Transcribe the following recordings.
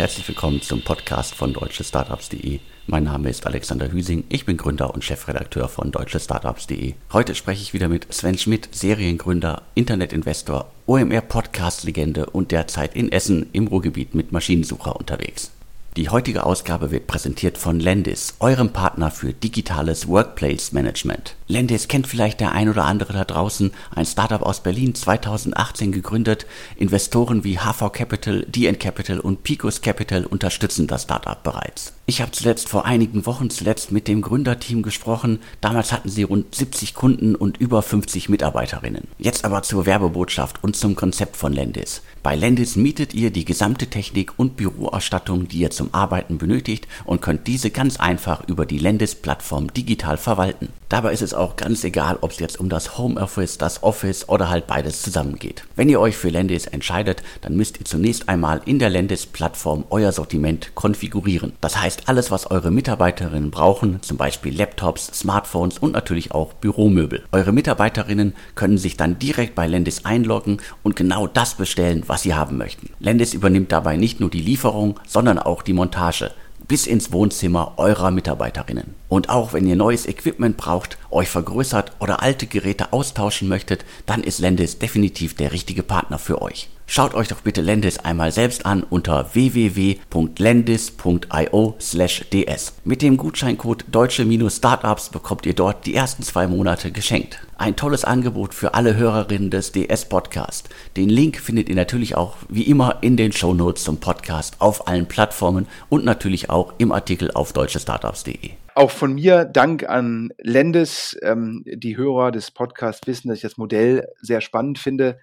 herzlich willkommen zum Podcast von deutschestartups.de. Mein Name ist Alexander Hüsing, ich bin Gründer und Chefredakteur von deutschestartups.de. Heute spreche ich wieder mit Sven Schmidt, Seriengründer, Internetinvestor, OMR-Podcast-Legende und derzeit in Essen im Ruhrgebiet mit Maschinensucher unterwegs. Die heutige Ausgabe wird präsentiert von Lendis, eurem Partner für digitales Workplace Management. Lendis kennt vielleicht der ein oder andere da draußen, ein Startup aus Berlin 2018 gegründet. Investoren wie HV Capital, DN Capital und Picos Capital unterstützen das Startup bereits. Ich habe zuletzt vor einigen Wochen zuletzt mit dem Gründerteam gesprochen. Damals hatten sie rund 70 Kunden und über 50 Mitarbeiterinnen. Jetzt aber zur Werbebotschaft und zum Konzept von Lendis. Bei Lendis mietet ihr die gesamte Technik und Büroausstattung, die ihr zum Arbeiten benötigt und könnt diese ganz einfach über die Lendis-Plattform digital verwalten. Dabei ist es auch ganz egal, ob es jetzt um das Homeoffice, das Office oder halt beides zusammengeht. Wenn ihr euch für Lendis entscheidet, dann müsst ihr zunächst einmal in der Lendis-Plattform euer Sortiment konfigurieren. Das heißt, alles, was eure Mitarbeiterinnen brauchen, zum Beispiel Laptops, Smartphones und natürlich auch Büromöbel. Eure Mitarbeiterinnen können sich dann direkt bei Lendis einloggen und genau das bestellen, was sie haben möchten. Lendis übernimmt dabei nicht nur die Lieferung, sondern auch die Montage bis ins Wohnzimmer eurer Mitarbeiterinnen. Und auch wenn ihr neues Equipment braucht, euch vergrößert oder alte Geräte austauschen möchtet, dann ist Lendis definitiv der richtige Partner für euch. Schaut euch doch bitte Lendis einmal selbst an unter www.lendis.io/ds. Mit dem Gutscheincode deutsche-startups bekommt ihr dort die ersten zwei Monate geschenkt. Ein tolles Angebot für alle Hörerinnen des DS Podcast. Den Link findet ihr natürlich auch wie immer in den Show Notes zum Podcast auf allen Plattformen und natürlich auch im Artikel auf deutschestartups.de. Auch von mir Dank an Lendes. Ähm, die Hörer des Podcasts wissen, dass ich das Modell sehr spannend finde.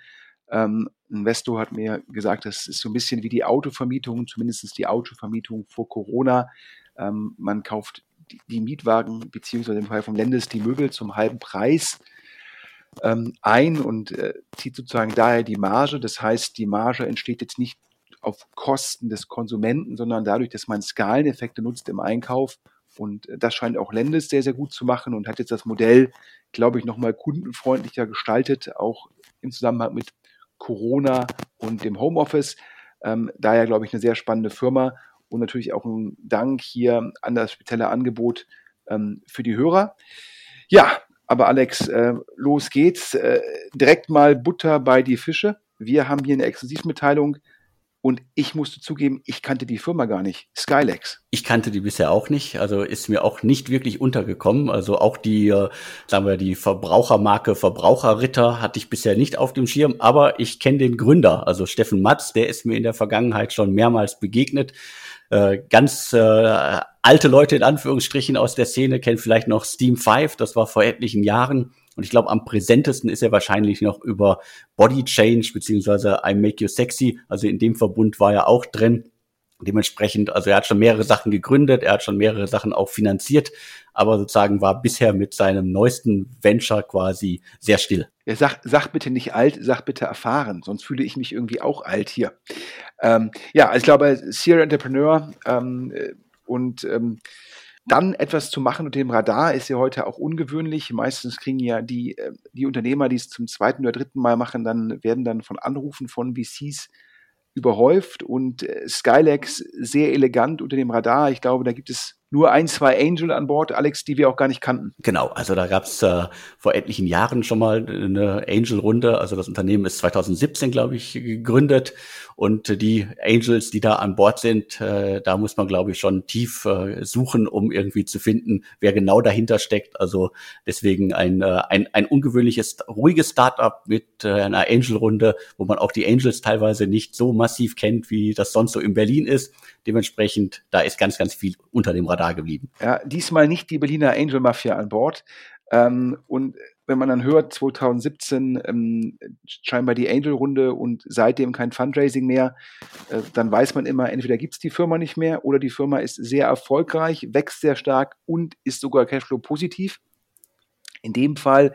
Ähm, Investor hat mir gesagt, das ist so ein bisschen wie die Autovermietung, zumindest die Autovermietung vor Corona. Ähm, man kauft die, die, Mietwagen, beziehungsweise im Fall vom Lendes die Möbel zum halben Preis ähm, ein und äh, zieht sozusagen daher die Marge. Das heißt, die Marge entsteht jetzt nicht auf Kosten des Konsumenten, sondern dadurch, dass man Skaleneffekte nutzt im Einkauf. Und äh, das scheint auch Lendes sehr, sehr gut zu machen und hat jetzt das Modell, glaube ich, nochmal kundenfreundlicher gestaltet, auch im Zusammenhang mit Corona und dem Homeoffice. Ähm, daher, glaube ich, eine sehr spannende Firma und natürlich auch ein Dank hier an das spezielle Angebot ähm, für die Hörer. Ja, aber Alex, äh, los geht's. Äh, direkt mal Butter bei die Fische. Wir haben hier eine Exklusivmitteilung und ich musste zugeben, ich kannte die Firma gar nicht. Skylex. Ich kannte die bisher auch nicht. Also ist mir auch nicht wirklich untergekommen. Also auch die, äh, sagen wir, die Verbrauchermarke Verbraucherritter hatte ich bisher nicht auf dem Schirm. Aber ich kenne den Gründer, also Steffen Matz, der ist mir in der Vergangenheit schon mehrmals begegnet. Äh, ganz äh, alte Leute in Anführungsstrichen aus der Szene kennen vielleicht noch Steam 5, das war vor etlichen Jahren und ich glaube, am präsentesten ist er wahrscheinlich noch über Body Change beziehungsweise I Make You Sexy. Also in dem Verbund war er auch drin. Dementsprechend, also er hat schon mehrere Sachen gegründet, er hat schon mehrere Sachen auch finanziert, aber sozusagen war bisher mit seinem neuesten Venture quasi sehr still. Ja, sag, sag bitte nicht alt, sag bitte erfahren, sonst fühle ich mich irgendwie auch alt hier. Ähm, ja, also ich glaube, Serial Entrepreneur ähm, äh, und ähm, dann etwas zu machen unter dem Radar ist ja heute auch ungewöhnlich. Meistens kriegen ja die, äh, die Unternehmer, die es zum zweiten oder dritten Mal machen, dann werden dann von Anrufen von VCs überhäuft und äh, Skylex sehr elegant unter dem Radar. Ich glaube, da gibt es nur ein, zwei Angel an Bord, Alex, die wir auch gar nicht kannten. Genau, also da gab es äh, vor etlichen Jahren schon mal eine Angel-Runde. Also das Unternehmen ist 2017, glaube ich, gegründet. Und die Angels, die da an Bord sind, äh, da muss man, glaube ich, schon tief äh, suchen, um irgendwie zu finden, wer genau dahinter steckt. Also deswegen ein, äh, ein, ein ungewöhnliches, ruhiges Startup mit äh, einer Angel-Runde, wo man auch die Angels teilweise nicht so massiv kennt, wie das sonst so in Berlin ist. Dementsprechend, da ist ganz, ganz viel unter dem Radar geblieben. Ja, diesmal nicht die Berliner Angel Mafia an Bord. Ähm, und wenn man dann hört, 2017 ähm, scheinbar die Angel-Runde und seitdem kein Fundraising mehr, äh, dann weiß man immer, entweder gibt es die Firma nicht mehr oder die Firma ist sehr erfolgreich, wächst sehr stark und ist sogar Cashflow positiv. In dem Fall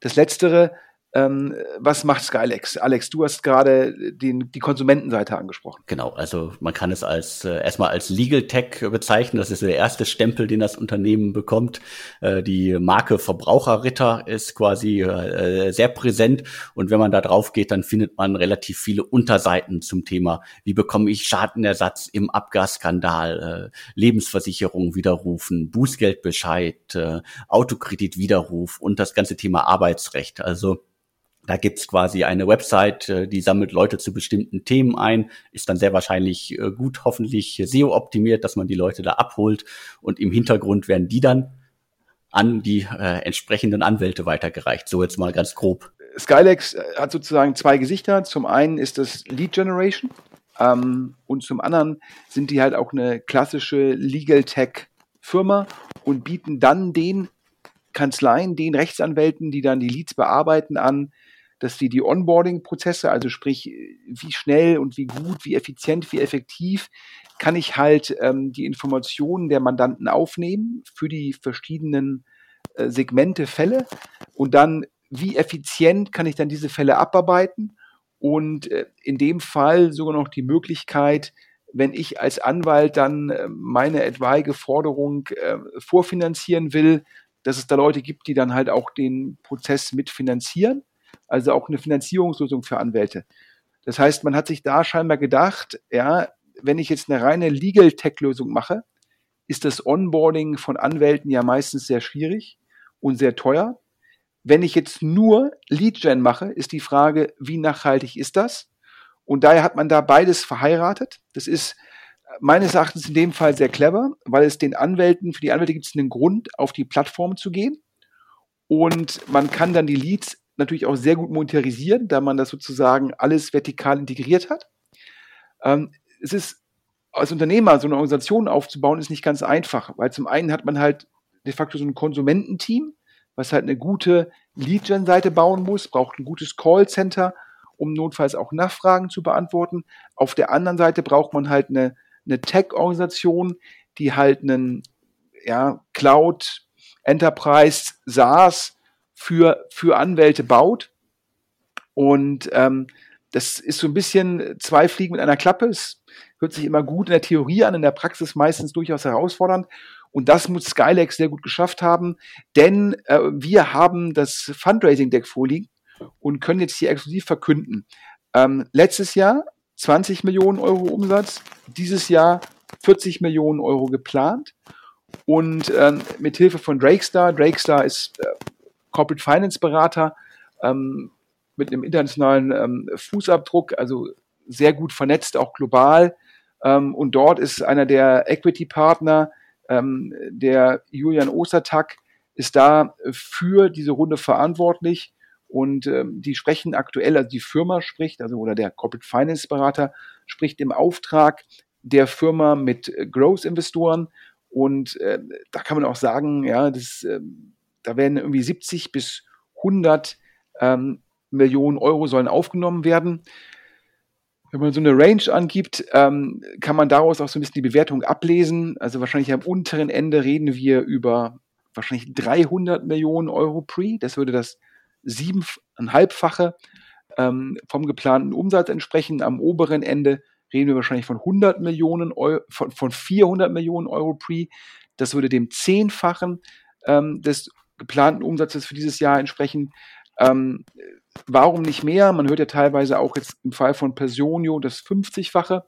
das Letztere, ähm, was macht Skylex? Alex, du hast gerade die Konsumentenseite angesprochen. Genau, also man kann es als äh, erstmal als Legal Tech bezeichnen. Das ist der erste Stempel, den das Unternehmen bekommt. Äh, die Marke Verbraucherritter ist quasi äh, sehr präsent und wenn man da drauf geht, dann findet man relativ viele Unterseiten zum Thema, wie bekomme ich Schadenersatz im Abgasskandal, äh, Lebensversicherung widerrufen, Bußgeldbescheid, äh, Autokreditwiderruf und das ganze Thema Arbeitsrecht. Also da gibt's quasi eine Website, äh, die sammelt Leute zu bestimmten Themen ein, ist dann sehr wahrscheinlich äh, gut, hoffentlich SEO-optimiert, dass man die Leute da abholt und im Hintergrund werden die dann an die äh, entsprechenden Anwälte weitergereicht. So jetzt mal ganz grob. Skylex äh, hat sozusagen zwei Gesichter. Zum einen ist das Lead Generation ähm, und zum anderen sind die halt auch eine klassische Legal Tech Firma und bieten dann den Kanzleien, den Rechtsanwälten, die dann die Leads bearbeiten, an, dass die die Onboarding-Prozesse, also sprich, wie schnell und wie gut, wie effizient, wie effektiv kann ich halt ähm, die Informationen der Mandanten aufnehmen für die verschiedenen äh, Segmente, Fälle. Und dann, wie effizient kann ich dann diese Fälle abarbeiten? Und äh, in dem Fall sogar noch die Möglichkeit, wenn ich als Anwalt dann äh, meine etwaige Forderung äh, vorfinanzieren will, dass es da Leute gibt, die dann halt auch den Prozess mitfinanzieren also auch eine Finanzierungslösung für Anwälte. Das heißt, man hat sich da scheinbar gedacht, ja, wenn ich jetzt eine reine Legal Tech Lösung mache, ist das Onboarding von Anwälten ja meistens sehr schwierig und sehr teuer. Wenn ich jetzt nur Lead Gen mache, ist die Frage, wie nachhaltig ist das? Und daher hat man da beides verheiratet. Das ist meines Erachtens in dem Fall sehr clever, weil es den Anwälten, für die Anwälte gibt es einen Grund, auf die Plattform zu gehen. Und man kann dann die Leads natürlich auch sehr gut monetarisieren, da man das sozusagen alles vertikal integriert hat. Ähm, es ist als Unternehmer so eine Organisation aufzubauen, ist nicht ganz einfach, weil zum einen hat man halt de facto so ein Konsumententeam, was halt eine gute Lead-Gen-Seite bauen muss, braucht ein gutes Callcenter, um notfalls auch Nachfragen zu beantworten. Auf der anderen Seite braucht man halt eine, eine Tech-Organisation, die halt einen ja, Cloud, Enterprise, SaaS für, für Anwälte baut. Und ähm, das ist so ein bisschen zwei Fliegen mit einer Klappe. Es hört sich immer gut in der Theorie an, in der Praxis meistens durchaus herausfordernd. Und das muss Skylex sehr gut geschafft haben, denn äh, wir haben das Fundraising-Deck vorliegen und können jetzt hier exklusiv verkünden. Ähm, letztes Jahr 20 Millionen Euro Umsatz, dieses Jahr 40 Millionen Euro geplant. Und ähm, mit Hilfe von Drakestar, Drakestar ist äh, Corporate Finance Berater ähm, mit einem internationalen ähm, Fußabdruck, also sehr gut vernetzt, auch global. Ähm, und dort ist einer der Equity Partner, ähm, der Julian Ostertag, ist da für diese Runde verantwortlich. Und ähm, die sprechen aktuell, also die Firma spricht, also oder der Corporate Finance Berater spricht im Auftrag der Firma mit Growth-Investoren. Und äh, da kann man auch sagen, ja, das äh, da werden irgendwie 70 bis 100 ähm, Millionen Euro sollen aufgenommen werden. Wenn man so eine Range angibt, ähm, kann man daraus auch so ein bisschen die Bewertung ablesen. Also wahrscheinlich am unteren Ende reden wir über wahrscheinlich 300 Millionen Euro Pre. Das würde das siebeneinhalbfache ähm, vom geplanten Umsatz entsprechen. Am oberen Ende reden wir wahrscheinlich von 100 Millionen Euro, von, von 400 Millionen Euro Pre. Das würde dem Zehnfachen ähm, des geplanten Umsatzes für dieses Jahr entsprechen. Ähm, warum nicht mehr? Man hört ja teilweise auch jetzt im Fall von Personio das 50-fache.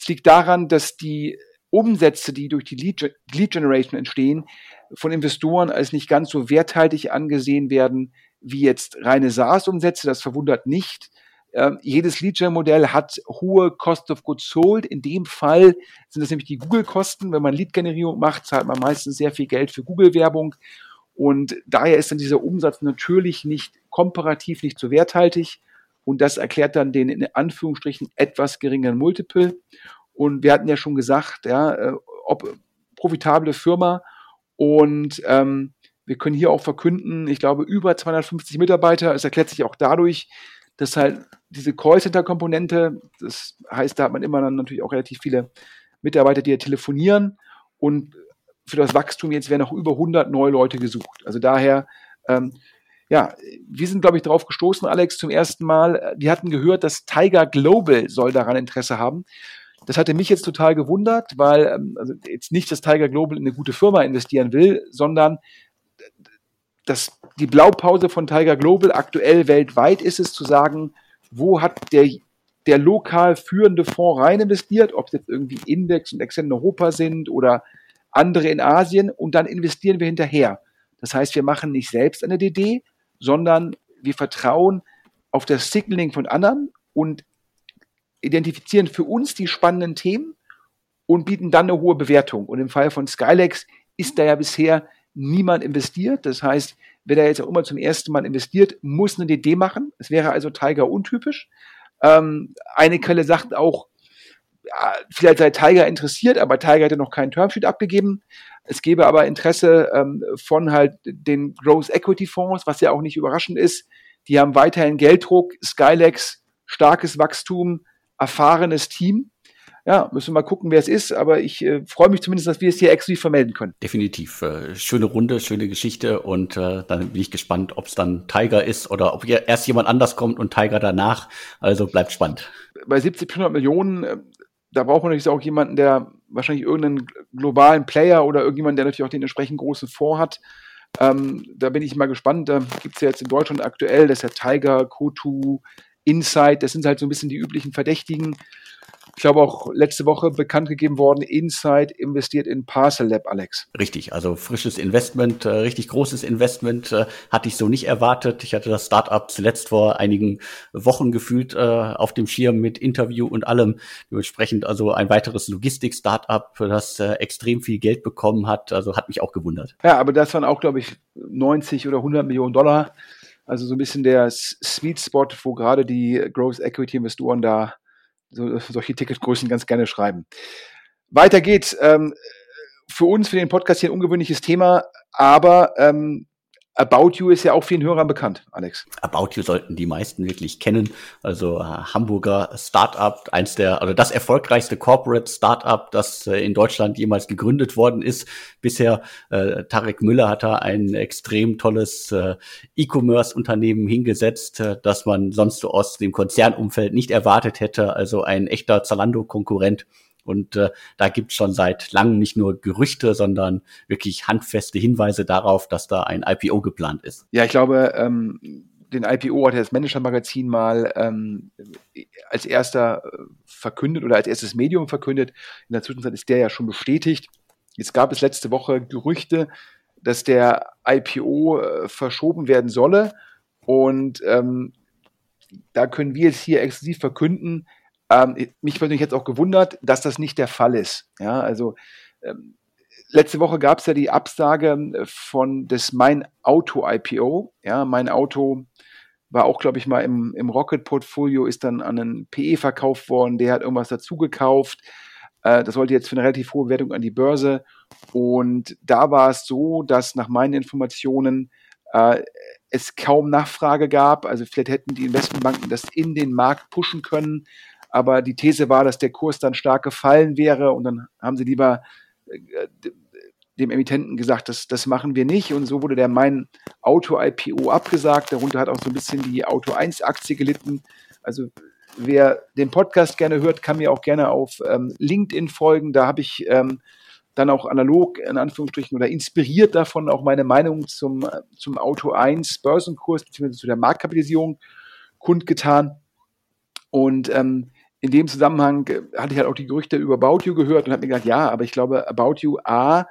Es liegt daran, dass die Umsätze, die durch die Lead, Lead Generation entstehen, von Investoren als nicht ganz so werthaltig angesehen werden wie jetzt reine SaaS-Umsätze. Das verwundert nicht. Ähm, jedes Lead-Gen-Modell hat hohe Cost of Goods Sold. In dem Fall sind das nämlich die Google-Kosten. Wenn man Lead-Generierung macht, zahlt man meistens sehr viel Geld für Google-Werbung und daher ist dann dieser Umsatz natürlich nicht komparativ nicht so werthaltig. Und das erklärt dann den in Anführungsstrichen etwas geringeren Multiple. Und wir hatten ja schon gesagt, ja, äh, ob profitable Firma. Und ähm, wir können hier auch verkünden, ich glaube, über 250 Mitarbeiter. Es erklärt sich auch dadurch, dass halt diese Callcenter-Komponente, das heißt, da hat man immer dann natürlich auch relativ viele Mitarbeiter, die ja telefonieren. Und für das Wachstum jetzt werden noch über 100 neue Leute gesucht. Also daher, ähm, ja, wir sind, glaube ich, darauf gestoßen, Alex, zum ersten Mal. Wir hatten gehört, dass Tiger Global soll daran Interesse haben. Das hatte mich jetzt total gewundert, weil ähm, also jetzt nicht, dass Tiger Global in eine gute Firma investieren will, sondern dass die Blaupause von Tiger Global aktuell weltweit ist es zu sagen, wo hat der, der lokal führende Fonds rein investiert, ob es jetzt irgendwie Index und in Europa sind oder andere in Asien und dann investieren wir hinterher. Das heißt, wir machen nicht selbst eine DD, sondern wir vertrauen auf das Signaling von anderen und identifizieren für uns die spannenden Themen und bieten dann eine hohe Bewertung. Und im Fall von Skylex ist da ja bisher niemand investiert. Das heißt, wer da jetzt auch immer zum ersten Mal investiert, muss eine DD machen. Es wäre also Tiger untypisch. Ähm, eine Quelle sagt auch, ja, vielleicht sei Tiger interessiert, aber Tiger hätte noch keinen Termsheet abgegeben. Es gäbe aber Interesse ähm, von halt den Growth Equity Fonds, was ja auch nicht überraschend ist. Die haben weiterhin Gelddruck, Skylex, starkes Wachstum, erfahrenes Team. Ja, müssen wir mal gucken, wer es ist, aber ich äh, freue mich zumindest, dass wir es hier exklusiv vermelden können. Definitiv. Äh, schöne Runde, schöne Geschichte und äh, dann bin ich gespannt, ob es dann Tiger ist oder ob erst jemand anders kommt und Tiger danach. Also bleibt spannend. Bei 70, 100 Millionen, äh, da braucht man natürlich auch jemanden, der wahrscheinlich irgendeinen globalen Player oder irgendjemand, der natürlich auch den entsprechend großen Fonds hat. Ähm, da bin ich mal gespannt. Da gibt es ja jetzt in Deutschland aktuell, das ist ja Tiger, Kotu, Insight, das sind halt so ein bisschen die üblichen Verdächtigen. Ich glaube auch letzte Woche bekannt gegeben worden, Insight investiert in Parcel Lab, Alex. Richtig, also frisches Investment, äh, richtig großes Investment, äh, hatte ich so nicht erwartet. Ich hatte das Startup zuletzt vor einigen Wochen gefühlt äh, auf dem Schirm mit Interview und allem. Dementsprechend also ein weiteres Logistik-Startup, das äh, extrem viel Geld bekommen hat. Also hat mich auch gewundert. Ja, aber das waren auch, glaube ich, 90 oder 100 Millionen Dollar. Also so ein bisschen der Sweet Spot, wo gerade die Growth Equity Investoren da so, solche Ticketgrößen ganz gerne schreiben. Weiter geht's. Ähm, für uns, für den Podcast hier ein ungewöhnliches Thema, aber ähm, About You ist ja auch vielen Hörern bekannt, Alex. About You sollten die meisten wirklich kennen. Also äh, Hamburger Startup, eins der, also das erfolgreichste Corporate Startup, das äh, in Deutschland jemals gegründet worden ist. Bisher äh, Tarek Müller hat da ein extrem tolles äh, E-Commerce-Unternehmen hingesetzt, äh, das man sonst so aus dem Konzernumfeld nicht erwartet hätte. Also ein echter Zalando-Konkurrent. Und äh, da gibt es schon seit langem nicht nur Gerüchte, sondern wirklich handfeste Hinweise darauf, dass da ein IPO geplant ist. Ja, ich glaube, ähm, den IPO hat das Manager-Magazin mal ähm, als erster äh, verkündet oder als erstes Medium verkündet. In der Zwischenzeit ist der ja schon bestätigt. Jetzt gab es letzte Woche Gerüchte, dass der IPO äh, verschoben werden solle. Und ähm, da können wir jetzt hier exklusiv verkünden, ähm, mich persönlich jetzt auch gewundert, dass das nicht der Fall ist. Ja, also ähm, letzte Woche gab es ja die Absage äh, von des Mein Auto IPO. Ja, mein Auto war auch, glaube ich, mal im, im Rocket-Portfolio, ist dann an einen PE verkauft worden, der hat irgendwas dazu gekauft. Äh, das wollte jetzt für eine relativ hohe Wertung an die Börse. Und da war es so, dass nach meinen Informationen äh, es kaum Nachfrage gab. Also vielleicht hätten die Investmentbanken das in den Markt pushen können aber die These war, dass der Kurs dann stark gefallen wäre und dann haben sie lieber äh, dem Emittenten gesagt, das, das machen wir nicht und so wurde der mein Auto-IPO abgesagt. Darunter hat auch so ein bisschen die Auto 1-Aktie gelitten. Also wer den Podcast gerne hört, kann mir auch gerne auf ähm, LinkedIn folgen. Da habe ich ähm, dann auch analog in Anführungsstrichen oder inspiriert davon auch meine Meinung zum, zum Auto 1 Börsenkurs bzw. zu der Marktkapitalisierung kundgetan. Und ähm, in dem Zusammenhang äh, hatte ich halt auch die Gerüchte über About You gehört und habe mir gedacht, ja, aber ich glaube, About You A,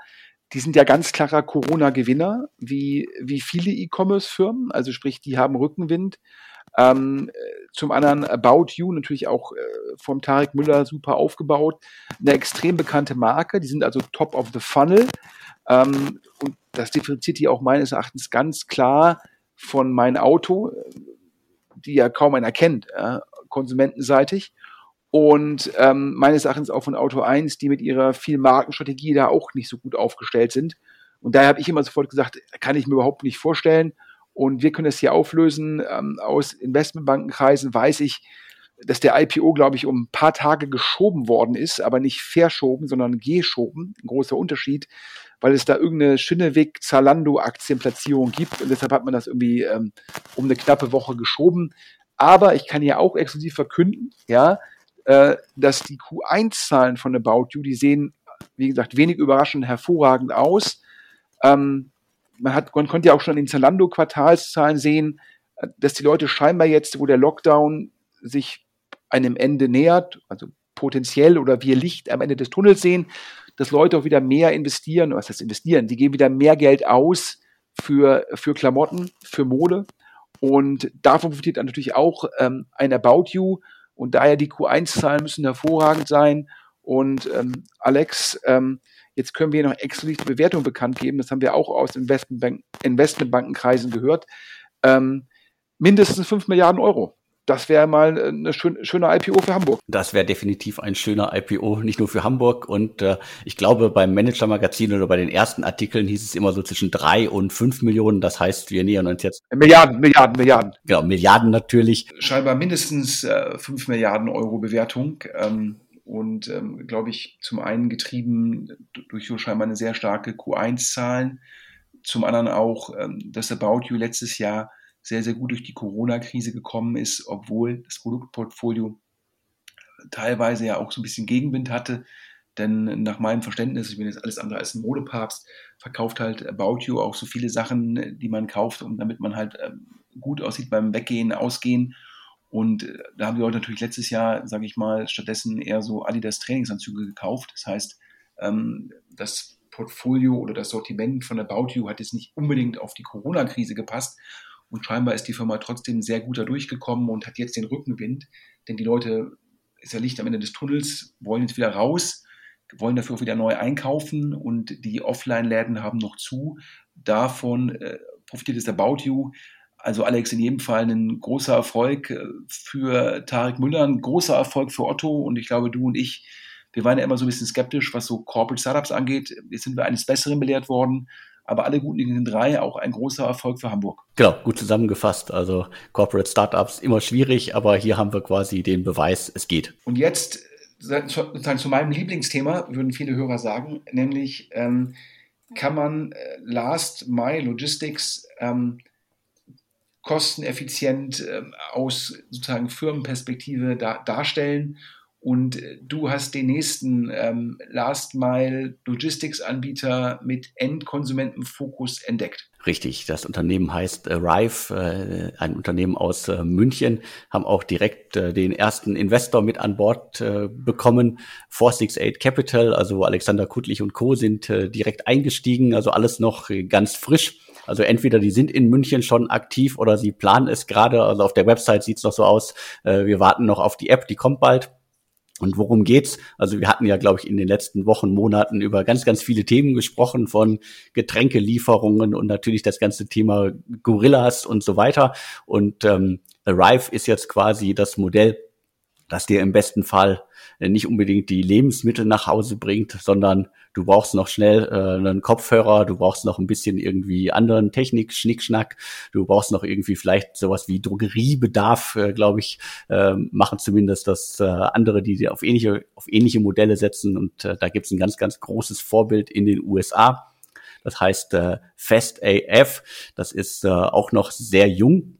die sind ja ganz klarer Corona-Gewinner, wie, wie viele E-Commerce-Firmen, also sprich, die haben Rückenwind. Ähm, zum anderen About You, natürlich auch äh, vom Tarek Müller super aufgebaut. Eine extrem bekannte Marke, die sind also top of the funnel. Ähm, und das differenziert die auch meines Erachtens ganz klar von mein Auto, die ja kaum einer kennt, äh, konsumentenseitig und ähm, meines Erachtens auch von Auto 1, die mit ihrer viel Markenstrategie da auch nicht so gut aufgestellt sind. Und daher habe ich immer sofort gesagt, kann ich mir überhaupt nicht vorstellen. Und wir können es hier auflösen. Ähm, aus Investmentbankenkreisen weiß ich, dass der IPO, glaube ich, um ein paar Tage geschoben worden ist, aber nicht verschoben, sondern geschoben. Ein großer Unterschied, weil es da irgendeine Schönewick-Zalando-Aktienplatzierung gibt und deshalb hat man das irgendwie ähm, um eine knappe Woche geschoben. Aber ich kann hier auch exklusiv verkünden, ja, äh, dass die Q1-Zahlen von About You, die sehen, wie gesagt, wenig überraschend hervorragend aus. Ähm, man, hat, man konnte ja auch schon in den Zalando-Quartalszahlen sehen, äh, dass die Leute scheinbar jetzt, wo der Lockdown sich einem Ende nähert, also potenziell oder wir Licht am Ende des Tunnels sehen, dass Leute auch wieder mehr investieren, was heißt investieren, die geben wieder mehr Geld aus für, für Klamotten, für Mode. Und davon profitiert natürlich auch ähm, ein About You. Und daher die Q1-Zahlen müssen hervorragend sein. Und ähm, Alex, ähm, jetzt können wir noch exklusiv die Bewertung bekannt geben. Das haben wir auch aus Investmentbank Investmentbankenkreisen gehört. Ähm, mindestens 5 Milliarden Euro das wäre mal eine schön, schöne IPO für Hamburg. Das wäre definitiv ein schöner IPO, nicht nur für Hamburg. Und äh, ich glaube, beim Manager-Magazin oder bei den ersten Artikeln hieß es immer so zwischen drei und fünf Millionen. Das heißt, wir nähern uns jetzt. Milliarden, Milliarden, Milliarden. Genau, Milliarden natürlich. Scheinbar mindestens äh, 5 Milliarden Euro Bewertung. Ähm, und ähm, glaube ich, zum einen getrieben durch so scheinbar eine sehr starke Q1-Zahlen, zum anderen auch ähm, das About You letztes Jahr sehr, sehr gut durch die Corona-Krise gekommen ist, obwohl das Produktportfolio teilweise ja auch so ein bisschen Gegenwind hatte. Denn nach meinem Verständnis, ich bin jetzt alles andere als ein Modepapst, verkauft halt About You auch so viele Sachen, die man kauft, um damit man halt ähm, gut aussieht beim Weggehen, Ausgehen. Und äh, da haben die Leute natürlich letztes Jahr, sage ich mal, stattdessen eher so Adidas Trainingsanzüge gekauft. Das heißt, ähm, das Portfolio oder das Sortiment von About You hat jetzt nicht unbedingt auf die Corona-Krise gepasst. Und scheinbar ist die Firma trotzdem sehr gut da durchgekommen und hat jetzt den Rückenwind, denn die Leute, ist ja Licht am Ende des Tunnels, wollen jetzt wieder raus, wollen dafür auch wieder neu einkaufen und die Offline-Läden haben noch zu. Davon äh, profitiert es About You. Also Alex, in jedem Fall ein großer Erfolg äh, für Tarek Müller, ein großer Erfolg für Otto und ich glaube, du und ich, wir waren ja immer so ein bisschen skeptisch, was so Corporate Startups angeht. Jetzt sind wir eines Besseren belehrt worden aber alle guten Dinge drei auch ein großer Erfolg für Hamburg. Genau, gut zusammengefasst. Also Corporate Startups immer schwierig, aber hier haben wir quasi den Beweis, es geht. Und jetzt sozusagen zu meinem Lieblingsthema, würden viele Hörer sagen, nämlich ähm, kann man äh, Last Mile Logistics ähm, kosteneffizient ähm, aus sozusagen Firmenperspektive da, darstellen und äh, du hast den nächsten ähm, Last Mile Logistics Anbieter mit Endkonsumentenfokus entdeckt. Richtig, das Unternehmen heißt Arrive, äh, ein Unternehmen aus äh, München, haben auch direkt äh, den ersten Investor mit an Bord äh, bekommen, 468 Capital, also Alexander Kuttlich und Co. sind äh, direkt eingestiegen, also alles noch ganz frisch. Also entweder die sind in München schon aktiv oder sie planen es gerade, also auf der Website sieht es noch so aus, äh, wir warten noch auf die App, die kommt bald. Und worum geht's? Also wir hatten ja, glaube ich, in den letzten Wochen, Monaten über ganz, ganz viele Themen gesprochen, von Getränkelieferungen und natürlich das ganze Thema Gorillas und so weiter. Und ähm, Arrive ist jetzt quasi das Modell, das dir im besten Fall nicht unbedingt die Lebensmittel nach Hause bringt, sondern du brauchst noch schnell äh, einen Kopfhörer, du brauchst noch ein bisschen irgendwie anderen Technik, Schnickschnack, du brauchst noch irgendwie vielleicht sowas wie Drogeriebedarf, äh, glaube ich, äh, machen zumindest das äh, andere, die auf ähnliche, auf ähnliche Modelle setzen und äh, da gibt es ein ganz, ganz großes Vorbild in den USA. Das heißt äh, Fast AF. Das ist äh, auch noch sehr jung,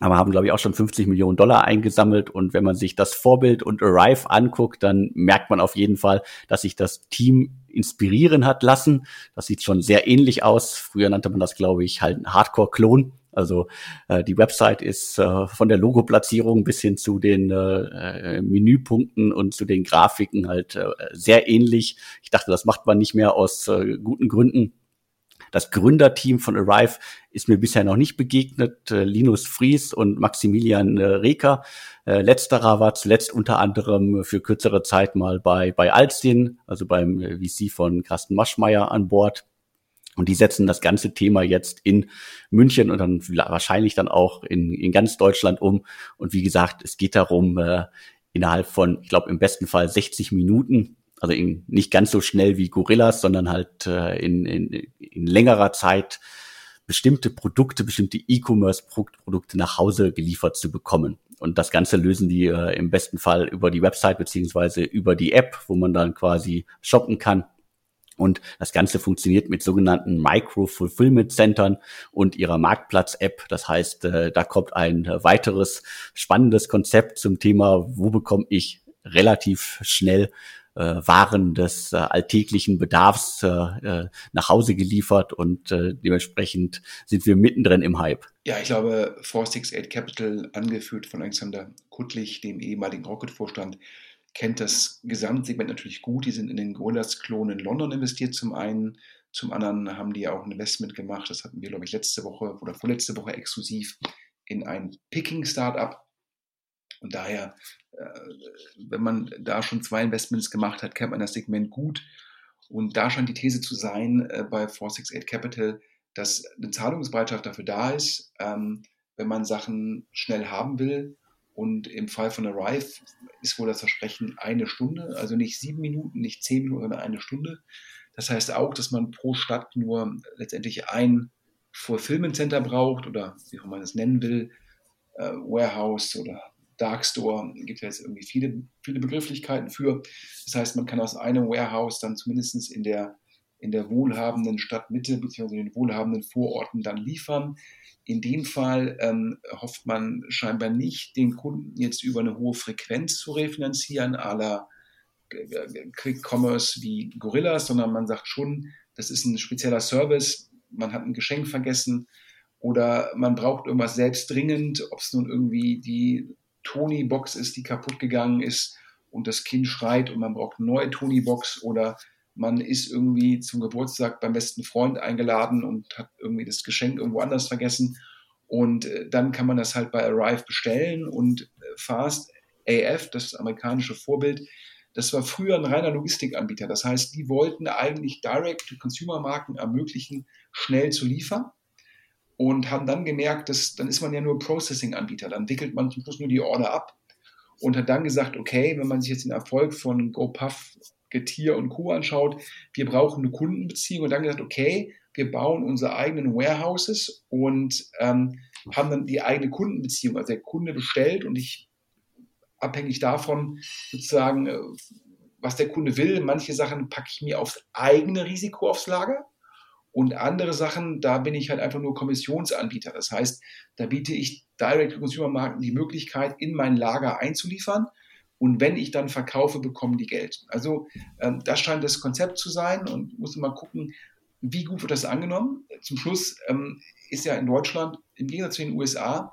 aber haben, glaube ich, auch schon 50 Millionen Dollar eingesammelt. Und wenn man sich das Vorbild und Arrive anguckt, dann merkt man auf jeden Fall, dass sich das Team inspirieren hat lassen. Das sieht schon sehr ähnlich aus. Früher nannte man das, glaube ich, halt ein Hardcore-Klon. Also äh, die Website ist äh, von der Logoplatzierung bis hin zu den äh, Menüpunkten und zu den Grafiken halt äh, sehr ähnlich. Ich dachte, das macht man nicht mehr aus äh, guten Gründen. Das Gründerteam von Arrive ist mir bisher noch nicht begegnet. Äh, Linus Fries und Maximilian äh, Reker. Äh, letzterer war zuletzt unter anderem für kürzere Zeit mal bei, bei Alstin, also beim VC von Carsten Maschmeyer an Bord. Und die setzen das ganze Thema jetzt in München und dann wahrscheinlich dann auch in, in ganz Deutschland um. Und wie gesagt, es geht darum, äh, innerhalb von, ich glaube, im besten Fall 60 Minuten also in, nicht ganz so schnell wie Gorillas, sondern halt äh, in, in, in längerer Zeit bestimmte Produkte, bestimmte E-Commerce-Produkte nach Hause geliefert zu bekommen. Und das Ganze lösen die äh, im besten Fall über die Website beziehungsweise über die App, wo man dann quasi shoppen kann. Und das Ganze funktioniert mit sogenannten Micro-Fulfillment-Centern und ihrer Marktplatz-App. Das heißt, äh, da kommt ein weiteres spannendes Konzept zum Thema, wo bekomme ich relativ schnell äh, Waren des äh, alltäglichen Bedarfs äh, äh, nach Hause geliefert und äh, dementsprechend sind wir mittendrin im Hype. Ja, ich glaube, 468 Capital, angeführt von Alexander Kuttlich, dem ehemaligen Rocket-Vorstand, kennt das Gesamtsegment natürlich gut. Die sind in den Gorillas-Klon in London investiert zum einen. Zum anderen haben die auch ein Investment gemacht, das hatten wir, glaube ich, letzte Woche oder vorletzte Woche exklusiv in ein Picking-Startup. Und daher, wenn man da schon zwei Investments gemacht hat, kennt man das Segment gut. Und da scheint die These zu sein äh, bei 468 Capital, dass eine Zahlungsbereitschaft dafür da ist, ähm, wenn man Sachen schnell haben will und im Fall von Arrive ist wohl das Versprechen eine Stunde, also nicht sieben Minuten, nicht zehn Minuten, sondern eine Stunde. Das heißt auch, dass man pro Stadt nur letztendlich ein Fulfillment Center braucht oder wie auch man es nennen will, äh, Warehouse oder Dark Store. Gibt ja jetzt irgendwie viele, viele Begrifflichkeiten für. Das heißt, man kann aus einem Warehouse dann zumindest in der, in der wohlhabenden Stadtmitte bzw. den wohlhabenden Vororten dann liefern. In dem Fall ähm, hofft man scheinbar nicht, den Kunden jetzt über eine hohe Frequenz zu refinanzieren, à la äh, Quick Commerce wie Gorillas, sondern man sagt schon, das ist ein spezieller Service, man hat ein Geschenk vergessen oder man braucht irgendwas selbst dringend, ob es nun irgendwie die Tony-Box ist, die kaputt gegangen ist und das Kind schreit und man braucht eine neue Tony-Box oder man ist irgendwie zum Geburtstag beim besten Freund eingeladen und hat irgendwie das Geschenk irgendwo anders vergessen. Und äh, dann kann man das halt bei Arrive bestellen und äh, Fast AF, das amerikanische Vorbild, das war früher ein reiner Logistikanbieter. Das heißt, die wollten eigentlich Direct-to-Consumer-Marken ermöglichen, schnell zu liefern und haben dann gemerkt, dass dann ist man ja nur Processing-Anbieter. Dann wickelt man zum Schluss nur die Order ab und hat dann gesagt, okay, wenn man sich jetzt den Erfolg von GoPuff Getier und Co. anschaut, wir brauchen eine Kundenbeziehung und dann gesagt, okay, wir bauen unsere eigenen Warehouses und ähm, haben dann die eigene Kundenbeziehung. Also der Kunde bestellt und ich abhängig davon sozusagen, äh, was der Kunde will. Manche Sachen packe ich mir aufs eigene Risiko aufs Lager und andere Sachen, da bin ich halt einfach nur Kommissionsanbieter. Das heißt, da biete ich Direct-to-Consumer-Marken die Möglichkeit, in mein Lager einzuliefern und wenn ich dann verkaufe, bekommen die Geld. Also ähm, das scheint das Konzept zu sein und muss mal gucken, wie gut wird das angenommen. Zum Schluss ähm, ist ja in Deutschland im Gegensatz zu den USA,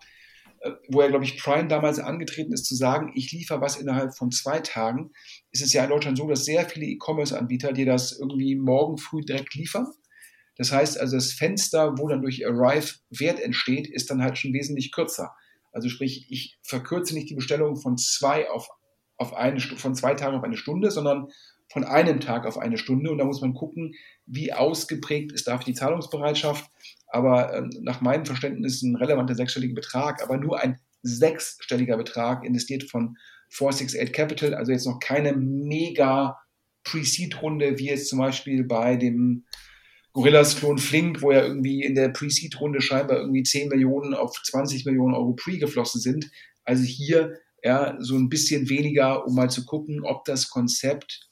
äh, wo ja, glaube ich, Prime damals angetreten ist, zu sagen, ich liefere was innerhalb von zwei Tagen, ist es ja in Deutschland so, dass sehr viele E-Commerce-Anbieter dir das irgendwie morgen früh direkt liefern. Das heißt also, das Fenster, wo dann durch Arrive Wert entsteht, ist dann halt schon wesentlich kürzer. Also sprich, ich verkürze nicht die Bestellung von zwei auf auf eine, von zwei Tagen auf eine Stunde, sondern von einem Tag auf eine Stunde. Und da muss man gucken, wie ausgeprägt ist dafür die Zahlungsbereitschaft. Aber äh, nach meinem Verständnis ein relevanter sechsstelliger Betrag, aber nur ein sechsstelliger Betrag investiert von 468 Capital, also jetzt noch keine mega Pre-Seed-Runde, wie jetzt zum Beispiel bei dem Gorillas-Klon Flink, wo ja irgendwie in der Pre-Seed-Runde scheinbar irgendwie 10 Millionen auf 20 Millionen Euro Pre geflossen sind. Also hier ja, so ein bisschen weniger, um mal zu gucken, ob das Konzept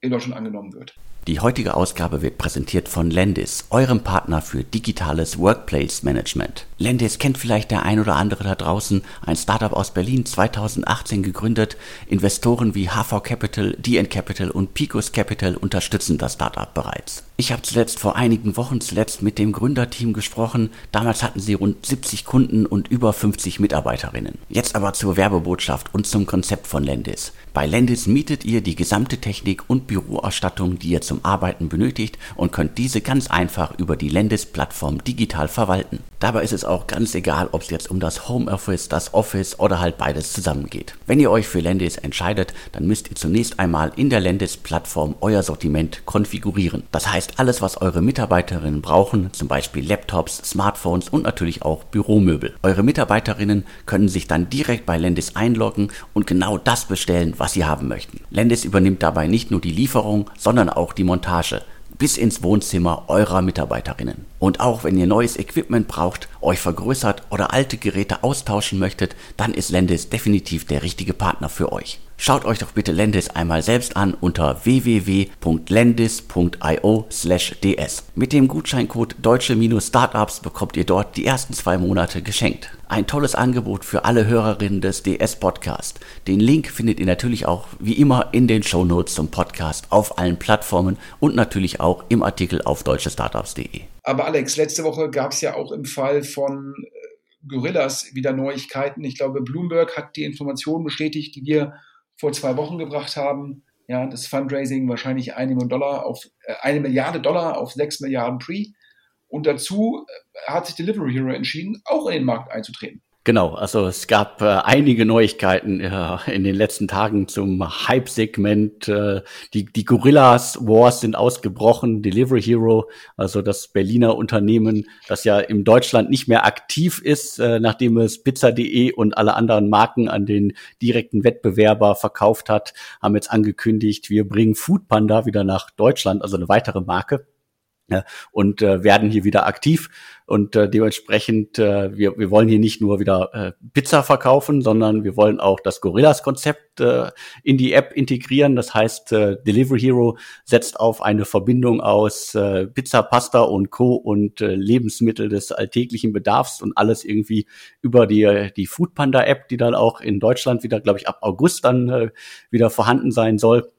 in Deutschland angenommen wird. Die heutige Ausgabe wird präsentiert von Lendis, eurem Partner für digitales Workplace Management. Lendis kennt vielleicht der ein oder andere da draußen, ein Startup aus Berlin 2018 gegründet. Investoren wie HV Capital, DN Capital und Picos Capital unterstützen das Startup bereits. Ich habe zuletzt vor einigen Wochen zuletzt mit dem Gründerteam gesprochen. Damals hatten sie rund 70 Kunden und über 50 Mitarbeiterinnen. Jetzt aber zur Werbebotschaft und zum Konzept von Lendis. Bei Lendis mietet ihr die gesamte Technik und Büroausstattung, die ihr zum Arbeiten benötigt und könnt diese ganz einfach über die Lendis-Plattform digital verwalten. Dabei ist es auch ganz egal, ob es jetzt um das Homeoffice, das Office oder halt beides zusammengeht. Wenn ihr euch für Lendis entscheidet, dann müsst ihr zunächst einmal in der Lendis-Plattform euer Sortiment konfigurieren. Das heißt, alles, was eure Mitarbeiterinnen brauchen, zum Beispiel Laptops, Smartphones und natürlich auch Büromöbel. Eure Mitarbeiterinnen können sich dann direkt bei Lendis einloggen und genau das bestellen, was sie haben möchten. Lendis übernimmt dabei nicht nur die Lieferung, sondern auch die Montage bis ins Wohnzimmer eurer Mitarbeiterinnen. Und auch wenn ihr neues Equipment braucht, euch vergrößert oder alte Geräte austauschen möchtet, dann ist Lendis definitiv der richtige Partner für euch. Schaut euch doch bitte Lendis einmal selbst an unter www.lendis.io/ds. Mit dem Gutscheincode deutsche-startups bekommt ihr dort die ersten zwei Monate geschenkt. Ein tolles Angebot für alle Hörerinnen des DS Podcast. Den Link findet ihr natürlich auch wie immer in den Show Notes zum Podcast auf allen Plattformen und natürlich auch im Artikel auf deutschestartups.de. Aber Alex, letzte Woche gab es ja auch im Fall von äh, Gorillas wieder Neuigkeiten. Ich glaube, Bloomberg hat die Informationen bestätigt, die wir vor zwei Wochen gebracht haben. Ja, das Fundraising wahrscheinlich eine Million Dollar auf äh, eine Milliarde Dollar auf sechs Milliarden Pre. Und dazu äh, hat sich Delivery Hero entschieden, auch in den Markt einzutreten. Genau, also es gab äh, einige Neuigkeiten äh, in den letzten Tagen zum Hype-Segment. Äh, die, die Gorillas Wars sind ausgebrochen. Delivery Hero, also das Berliner Unternehmen, das ja in Deutschland nicht mehr aktiv ist, äh, nachdem es Pizza.de und alle anderen Marken an den direkten Wettbewerber verkauft hat, haben jetzt angekündigt, wir bringen Foodpanda wieder nach Deutschland, also eine weitere Marke und äh, werden hier wieder aktiv und äh, dementsprechend äh, wir, wir wollen hier nicht nur wieder äh, Pizza verkaufen, sondern wir wollen auch das Gorillas-Konzept äh, in die App integrieren. Das heißt, äh, Delivery Hero setzt auf eine Verbindung aus äh, Pizza, Pasta und Co. und äh, Lebensmittel des alltäglichen Bedarfs und alles irgendwie über die die Foodpanda App, die dann auch in Deutschland wieder, glaube ich, ab August dann äh, wieder vorhanden sein soll.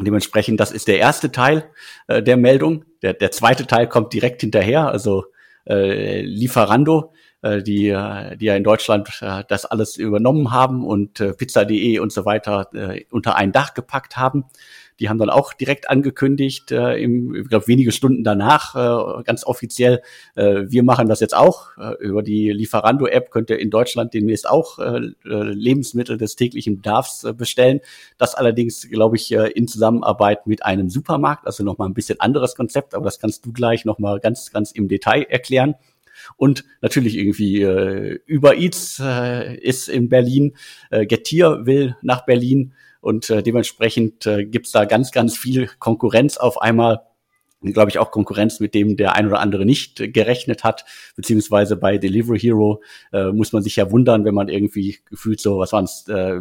Dementsprechend, das ist der erste Teil äh, der Meldung. Der, der zweite Teil kommt direkt hinterher, also äh, Lieferando, äh, die, äh, die ja in Deutschland äh, das alles übernommen haben und äh, Pizza.de und so weiter äh, unter ein Dach gepackt haben. Die haben dann auch direkt angekündigt, äh, im, ich glaube wenige Stunden danach, äh, ganz offiziell, äh, wir machen das jetzt auch. Äh, über die Lieferando-App könnt ihr in Deutschland demnächst auch äh, äh, Lebensmittel des täglichen Bedarfs äh, bestellen. Das allerdings, glaube ich, äh, in Zusammenarbeit mit einem Supermarkt, also nochmal ein bisschen anderes Konzept, aber das kannst du gleich nochmal ganz, ganz im Detail erklären. Und natürlich irgendwie äh, Uber Eats äh, ist in Berlin, äh, Getir will nach Berlin und äh, dementsprechend äh, gibt da ganz, ganz viel Konkurrenz auf einmal. Glaube ich, auch Konkurrenz, mit dem der ein oder andere nicht gerechnet hat, beziehungsweise bei Delivery Hero äh, muss man sich ja wundern, wenn man irgendwie gefühlt so, was waren es, äh,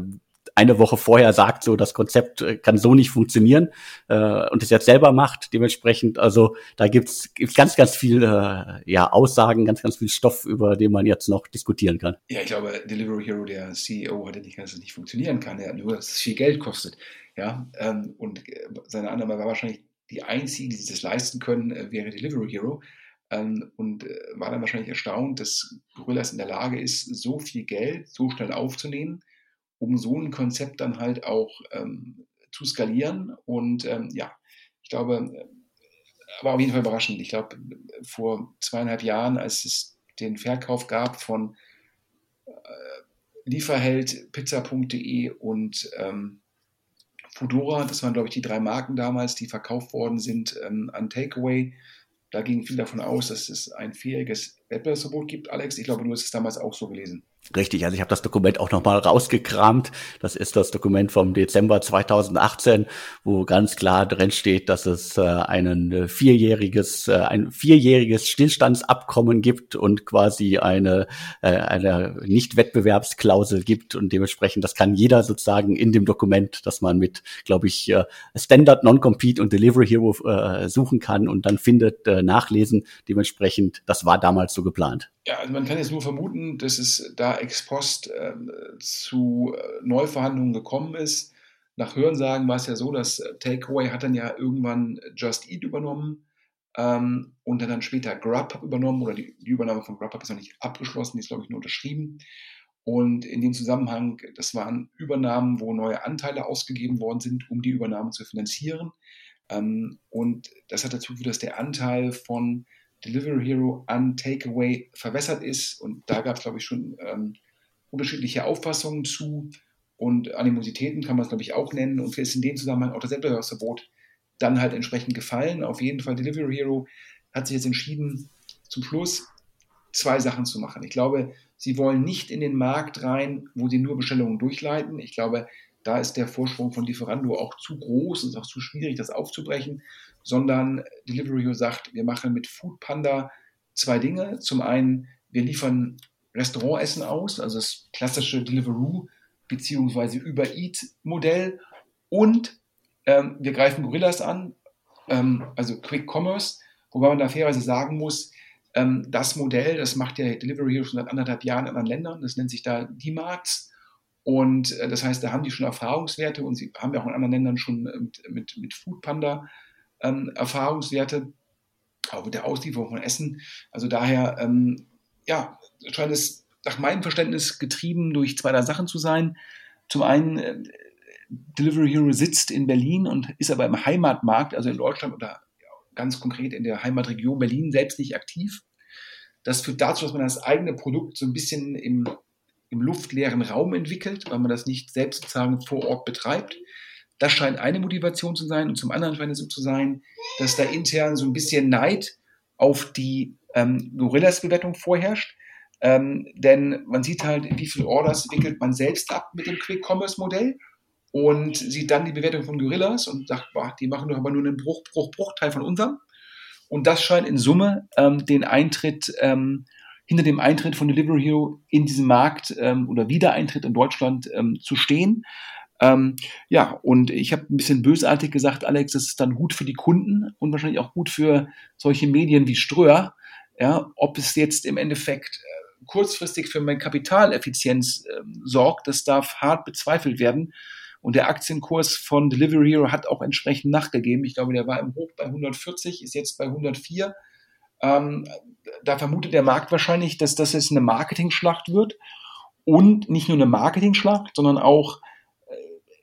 eine Woche vorher sagt, so das Konzept äh, kann so nicht funktionieren äh, und es jetzt selber macht. Dementsprechend, also da gibt's gibt's ganz, ganz viel äh, ja, Aussagen, ganz, ganz viel Stoff, über den man jetzt noch diskutieren kann. Ja, ich glaube, Delivery Hero, der CEO, hat ja nicht, dass es nicht funktionieren kann, ja, nur dass es viel Geld kostet. Ja, ähm, und äh, seine Annahme war wahrscheinlich die einzige, die sich das leisten können, äh, wäre Delivery Hero. Ähm, und äh, war dann wahrscheinlich erstaunt, dass Gorillas in der Lage ist, so viel Geld so schnell aufzunehmen um so ein Konzept dann halt auch ähm, zu skalieren. Und ähm, ja, ich glaube, war auf jeden Fall überraschend. Ich glaube, vor zweieinhalb Jahren, als es den Verkauf gab von äh, Lieferheld, pizza.de und ähm, Fudora, das waren, glaube ich, die drei Marken damals, die verkauft worden sind ähm, an Takeaway. Da ging viel davon aus, dass es ein vierjähriges Wettbewerbsverbot gibt. Alex, ich glaube, du hast es damals auch so gelesen. Richtig, also ich habe das Dokument auch nochmal rausgekramt. Das ist das Dokument vom Dezember 2018, wo ganz klar drin steht, dass es äh, einen äh, vierjähriges, äh, ein vierjähriges Stillstandsabkommen gibt und quasi eine, äh, eine Nicht-Wettbewerbsklausel gibt und dementsprechend, das kann jeder sozusagen in dem Dokument, dass man mit, glaube ich, äh, Standard Non-Compete und Delivery Hero äh, suchen kann und dann findet, äh, nachlesen. Dementsprechend, das war damals so geplant. Ja, also man kann jetzt nur vermuten, dass es da ex post äh, zu äh, Neuverhandlungen gekommen ist. Nach Hörensagen war es ja so, dass äh, Takeaway hat dann ja irgendwann Just Eat übernommen ähm, und dann, dann später Grubhub übernommen oder die, die Übernahme von Grubhub ist noch nicht abgeschlossen, die ist glaube ich nur unterschrieben. Und in dem Zusammenhang, das waren Übernahmen, wo neue Anteile ausgegeben worden sind, um die Übernahme zu finanzieren. Ähm, und das hat dazu geführt, dass der Anteil von Delivery Hero an Takeaway verwässert ist. Und da gab es, glaube ich, schon ähm, unterschiedliche Auffassungen zu. Und Animositäten kann man es, glaube ich, auch nennen. Und ist in dem Zusammenhang auch das Wettbewerbsverbot dann halt entsprechend gefallen. Auf jeden Fall, Delivery Hero hat sich jetzt entschieden, zum Schluss zwei Sachen zu machen. Ich glaube, sie wollen nicht in den Markt rein, wo sie nur Bestellungen durchleiten. Ich glaube, da ist der Vorsprung von Lieferando auch zu groß und auch zu schwierig, das aufzubrechen sondern Delivery Hero sagt, wir machen mit Food Panda zwei Dinge. Zum einen, wir liefern Restaurantessen aus, also das klassische Deliveroo beziehungsweise Uber Eat Modell und ähm, wir greifen Gorillas an, ähm, also Quick Commerce, wobei man da fairerweise sagen muss, ähm, das Modell, das macht der Delivery Hero schon seit anderthalb Jahren in anderen Ländern, das nennt sich da D-Marts und äh, das heißt, da haben die schon Erfahrungswerte und sie haben ja auch in anderen Ländern schon äh, mit, mit, mit Food Panda ähm, Erfahrungswerte, auch mit der Auslieferung von Essen. Also daher, ähm, ja, scheint es nach meinem Verständnis getrieben durch zwei Sachen zu sein. Zum einen, äh, Delivery Hero sitzt in Berlin und ist aber im Heimatmarkt, also in Deutschland oder ganz konkret in der Heimatregion Berlin selbst nicht aktiv. Das führt dazu, dass man das eigene Produkt so ein bisschen im, im luftleeren Raum entwickelt, weil man das nicht selbst sozusagen vor Ort betreibt. Das scheint eine Motivation zu sein. Und zum anderen scheint es so zu sein, dass da intern so ein bisschen Neid auf die ähm, Gorillas-Bewertung vorherrscht. Ähm, denn man sieht halt, wie viele Orders wickelt man selbst ab mit dem Quick-Commerce-Modell und sieht dann die Bewertung von Gorillas und sagt, boah, die machen doch aber nur einen Bruch, Bruch, Bruchteil von unserem. Und das scheint in Summe ähm, den Eintritt, ähm, hinter dem Eintritt von Delivery Hero in diesen Markt ähm, oder Wiedereintritt in Deutschland ähm, zu stehen. Ähm, ja, und ich habe ein bisschen bösartig gesagt, Alex, das ist dann gut für die Kunden und wahrscheinlich auch gut für solche Medien wie Ströer. Ja, ob es jetzt im Endeffekt äh, kurzfristig für meine Kapitaleffizienz äh, sorgt, das darf hart bezweifelt werden. Und der Aktienkurs von Delivery Hero hat auch entsprechend nachgegeben. Ich glaube, der war im Hoch bei 140, ist jetzt bei 104. Ähm, da vermutet der Markt wahrscheinlich, dass das jetzt eine Marketing-Schlacht wird. Und nicht nur eine Marketing-Schlacht, sondern auch, äh,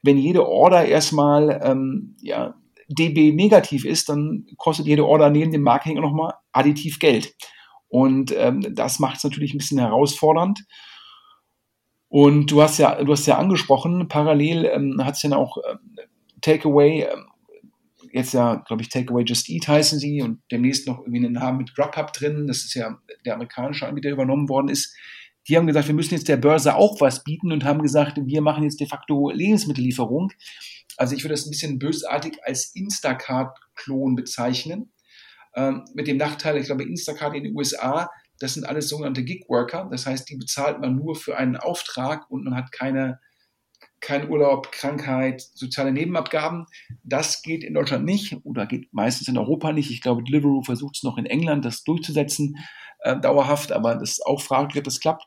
wenn jede Order erstmal ähm, ja, DB negativ ist, dann kostet jede Order neben dem Marketing auch nochmal additiv Geld. Und ähm, das macht es natürlich ein bisschen herausfordernd. Und du hast ja, du hast ja angesprochen, parallel ähm, hat es ja auch ähm, Takeaway, ähm, jetzt ja, glaube ich, Takeaway Just Eat heißen sie und demnächst noch irgendwie einen Namen mit Grubhub drin, das ist ja der amerikanische Anbieter übernommen worden ist. Die haben gesagt, wir müssen jetzt der Börse auch was bieten und haben gesagt, wir machen jetzt de facto Lebensmittellieferung. Also ich würde das ein bisschen bösartig als Instacart-Klon bezeichnen. Ähm, mit dem Nachteil, ich glaube, Instacart in den USA das sind alles sogenannte Gig-Worker. Das heißt, die bezahlt man nur für einen Auftrag und man hat keine, kein Urlaub, Krankheit, soziale Nebenabgaben. Das geht in Deutschland nicht oder geht meistens in Europa nicht. Ich glaube, Deliveroo versucht es noch in England, das durchzusetzen, äh, dauerhaft, aber das ist auch fraglich, ob das klappt.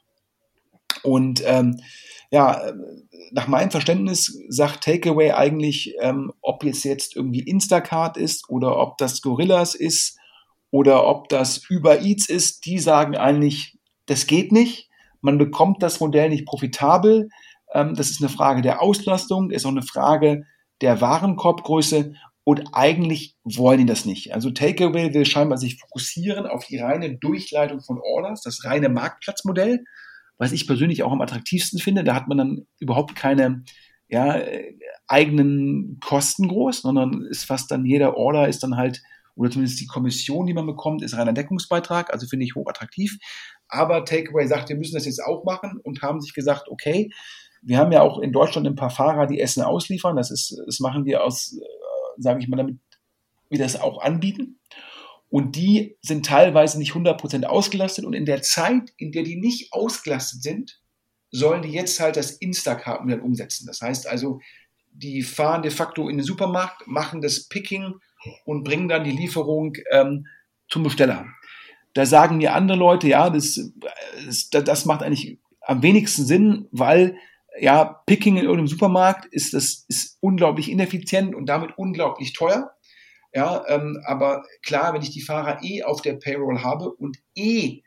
Und ähm, ja, nach meinem Verständnis sagt Takeaway eigentlich, ähm, ob jetzt jetzt irgendwie Instacart ist oder ob das Gorillas ist oder ob das Uber Eats ist, die sagen eigentlich, das geht nicht. Man bekommt das Modell nicht profitabel. Ähm, das ist eine Frage der Auslastung, ist auch eine Frage der Warenkorbgröße und eigentlich wollen die das nicht. Also Takeaway will scheinbar sich fokussieren auf die reine Durchleitung von Orders, das reine Marktplatzmodell, was ich persönlich auch am attraktivsten finde. Da hat man dann überhaupt keine ja, eigenen Kosten groß, sondern ist fast dann jeder Order ist dann halt oder zumindest die Kommission, die man bekommt, ist reiner Deckungsbeitrag, also finde ich hochattraktiv. Aber Takeaway sagt, wir müssen das jetzt auch machen und haben sich gesagt, okay, wir haben ja auch in Deutschland ein paar Fahrer, die Essen ausliefern. Das ist, das machen wir aus, äh, sage ich mal, damit wir das auch anbieten. Und die sind teilweise nicht 100% ausgelastet. Und in der Zeit, in der die nicht ausgelastet sind, sollen die jetzt halt das Instacart-Modell umsetzen. Das heißt also, die fahren de facto in den Supermarkt, machen das Picking und bringen dann die Lieferung ähm, zum Besteller. Da sagen mir andere Leute, ja, das, das, das macht eigentlich am wenigsten Sinn, weil ja, Picking in irgendeinem Supermarkt ist das ist unglaublich ineffizient und damit unglaublich teuer. Ja, ähm, aber klar, wenn ich die Fahrer eh auf der Payroll habe und eh,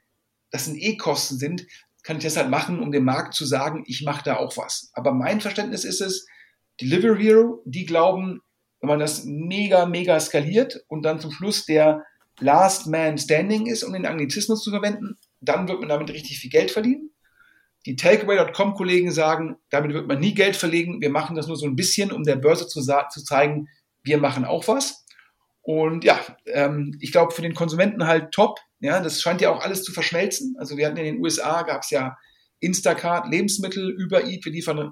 das sind eh Kosten sind, kann ich das halt machen, um dem Markt zu sagen, ich mache da auch was. Aber mein Verständnis ist es, Delivery Hero, die glauben, wenn man das mega, mega skaliert und dann zum Schluss der Last Man Standing ist, um den Anglizismus zu verwenden, dann wird man damit richtig viel Geld verdienen. Die Takeaway.com-Kollegen sagen, damit wird man nie Geld verlegen. Wir machen das nur so ein bisschen, um der Börse zu, zu zeigen, wir machen auch was. Und ja, ähm, ich glaube für den Konsumenten halt top. Ja, das scheint ja auch alles zu verschmelzen. Also wir hatten in den USA gab es ja Instacart, Lebensmittel, Uber Eat, wir liefern äh,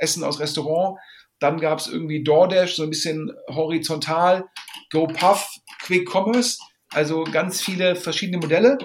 Essen aus Restaurant. Dann gab es irgendwie DoorDash, so ein bisschen horizontal, GoPuff, Quick Commerce, also ganz viele verschiedene Modelle.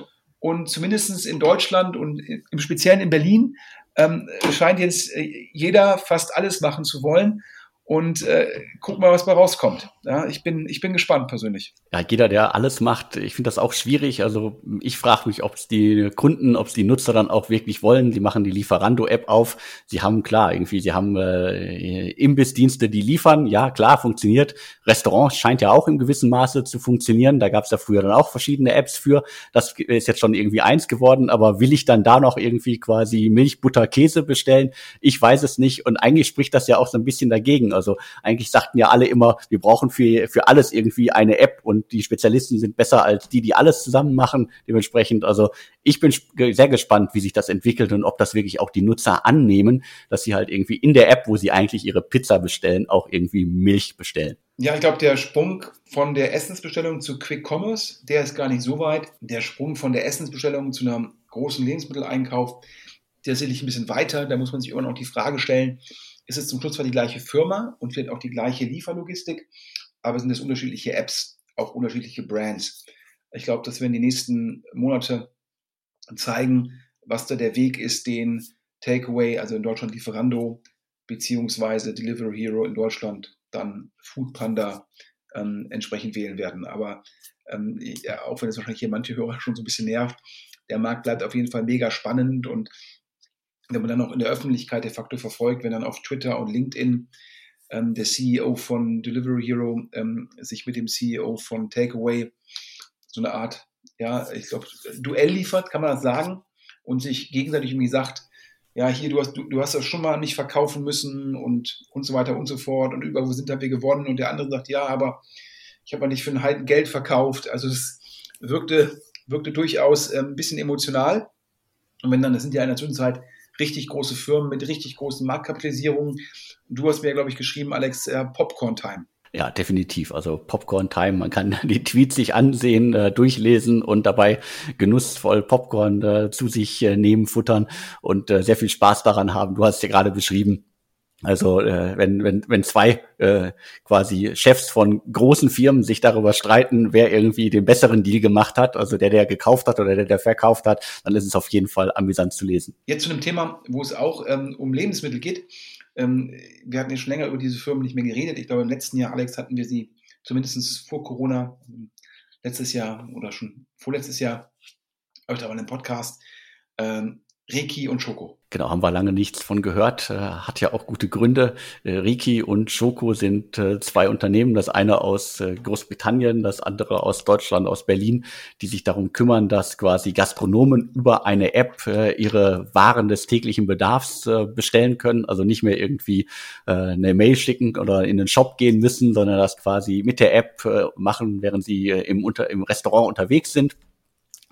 Und zumindest in Deutschland und im Speziellen in Berlin ähm, scheint jetzt äh, jeder fast alles machen zu wollen und äh, guck mal, was bei rauskommt. Ja, ich bin, ich bin gespannt persönlich. Ja, jeder, der alles macht, ich finde das auch schwierig. Also ich frage mich, ob es die Kunden, ob es die Nutzer dann auch wirklich wollen. Sie machen die Lieferando-App auf. Sie haben klar, irgendwie, sie haben äh, Imbissdienste, die liefern. Ja, klar, funktioniert. Restaurants scheint ja auch in gewissem Maße zu funktionieren. Da gab es ja früher dann auch verschiedene Apps für. Das ist jetzt schon irgendwie eins geworden. Aber will ich dann da noch irgendwie quasi Milch, Butter, Käse bestellen? Ich weiß es nicht. Und eigentlich spricht das ja auch so ein bisschen dagegen. Also eigentlich sagten ja alle immer, wir brauchen für, für alles irgendwie eine App und die Spezialisten sind besser als die, die alles zusammen machen. Dementsprechend, also ich bin sehr gespannt, wie sich das entwickelt und ob das wirklich auch die Nutzer annehmen, dass sie halt irgendwie in der App, wo sie eigentlich ihre Pizza bestellen, auch irgendwie Milch bestellen. Ja, ich glaube, der Sprung von der Essensbestellung zu Quick Commerce, der ist gar nicht so weit. Der Sprung von der Essensbestellung zu einem großen Lebensmitteleinkauf, der ist sicherlich ein bisschen weiter. Da muss man sich immer noch die Frage stellen, ist es zum Schluss zwar die gleiche Firma und wird auch die gleiche Lieferlogistik, aber sind es unterschiedliche Apps, auch unterschiedliche Brands. Ich glaube, das werden die nächsten Monate zeigen, was da der Weg ist, den Takeaway, also in Deutschland Lieferando, beziehungsweise Delivery Hero in Deutschland dann Foodpanda ähm, entsprechend wählen werden. Aber ähm, ja, auch wenn es wahrscheinlich hier manche Hörer schon so ein bisschen nervt, der Markt bleibt auf jeden Fall mega spannend und wenn man dann auch in der Öffentlichkeit de facto verfolgt, wenn dann auf Twitter und LinkedIn ähm, der CEO von Delivery Hero ähm, sich mit dem CEO von Takeaway so eine Art, ja, ich glaube, Duell liefert, kann man das sagen, und sich gegenseitig irgendwie sagt, ja, hier, du hast, du, du hast das schon mal nicht verkaufen müssen und, und so weiter und so fort und überall sind da wir gewonnen und der andere sagt, ja, aber ich habe mal nicht für ein Halten Geld verkauft. Also es wirkte, wirkte durchaus ein bisschen emotional. Und wenn dann, das sind ja in der Zwischenzeit richtig große Firmen mit richtig großen Marktkapitalisierungen. Du hast mir, glaube ich, geschrieben, Alex, äh, Popcorn Time. Ja, definitiv. Also Popcorn Time. Man kann die Tweets sich ansehen, äh, durchlesen und dabei genussvoll Popcorn äh, zu sich äh, nehmen, futtern und äh, sehr viel Spaß daran haben. Du hast ja gerade beschrieben, also äh, wenn, wenn, wenn zwei äh, quasi Chefs von großen Firmen sich darüber streiten, wer irgendwie den besseren Deal gemacht hat, also der, der gekauft hat oder der, der verkauft hat, dann ist es auf jeden Fall amüsant zu lesen. Jetzt zu einem Thema, wo es auch ähm, um Lebensmittel geht. Ähm, wir hatten ja schon länger über diese Firmen nicht mehr geredet. Ich glaube, im letzten Jahr, Alex, hatten wir sie zumindest vor Corona, letztes Jahr oder schon vorletztes Jahr, öfter mal im Podcast, ähm, Reiki und Schoko. Genau, haben wir lange nichts von gehört. Äh, hat ja auch gute Gründe. Äh, Riki und Schoko sind äh, zwei Unternehmen, das eine aus Großbritannien, das andere aus Deutschland, aus Berlin, die sich darum kümmern, dass quasi Gastronomen über eine App ihre Waren des täglichen Bedarfs bestellen können. Also nicht mehr irgendwie eine Mail schicken oder in den Shop gehen müssen, sondern das quasi mit der App machen, während sie im, unter, im Restaurant unterwegs sind.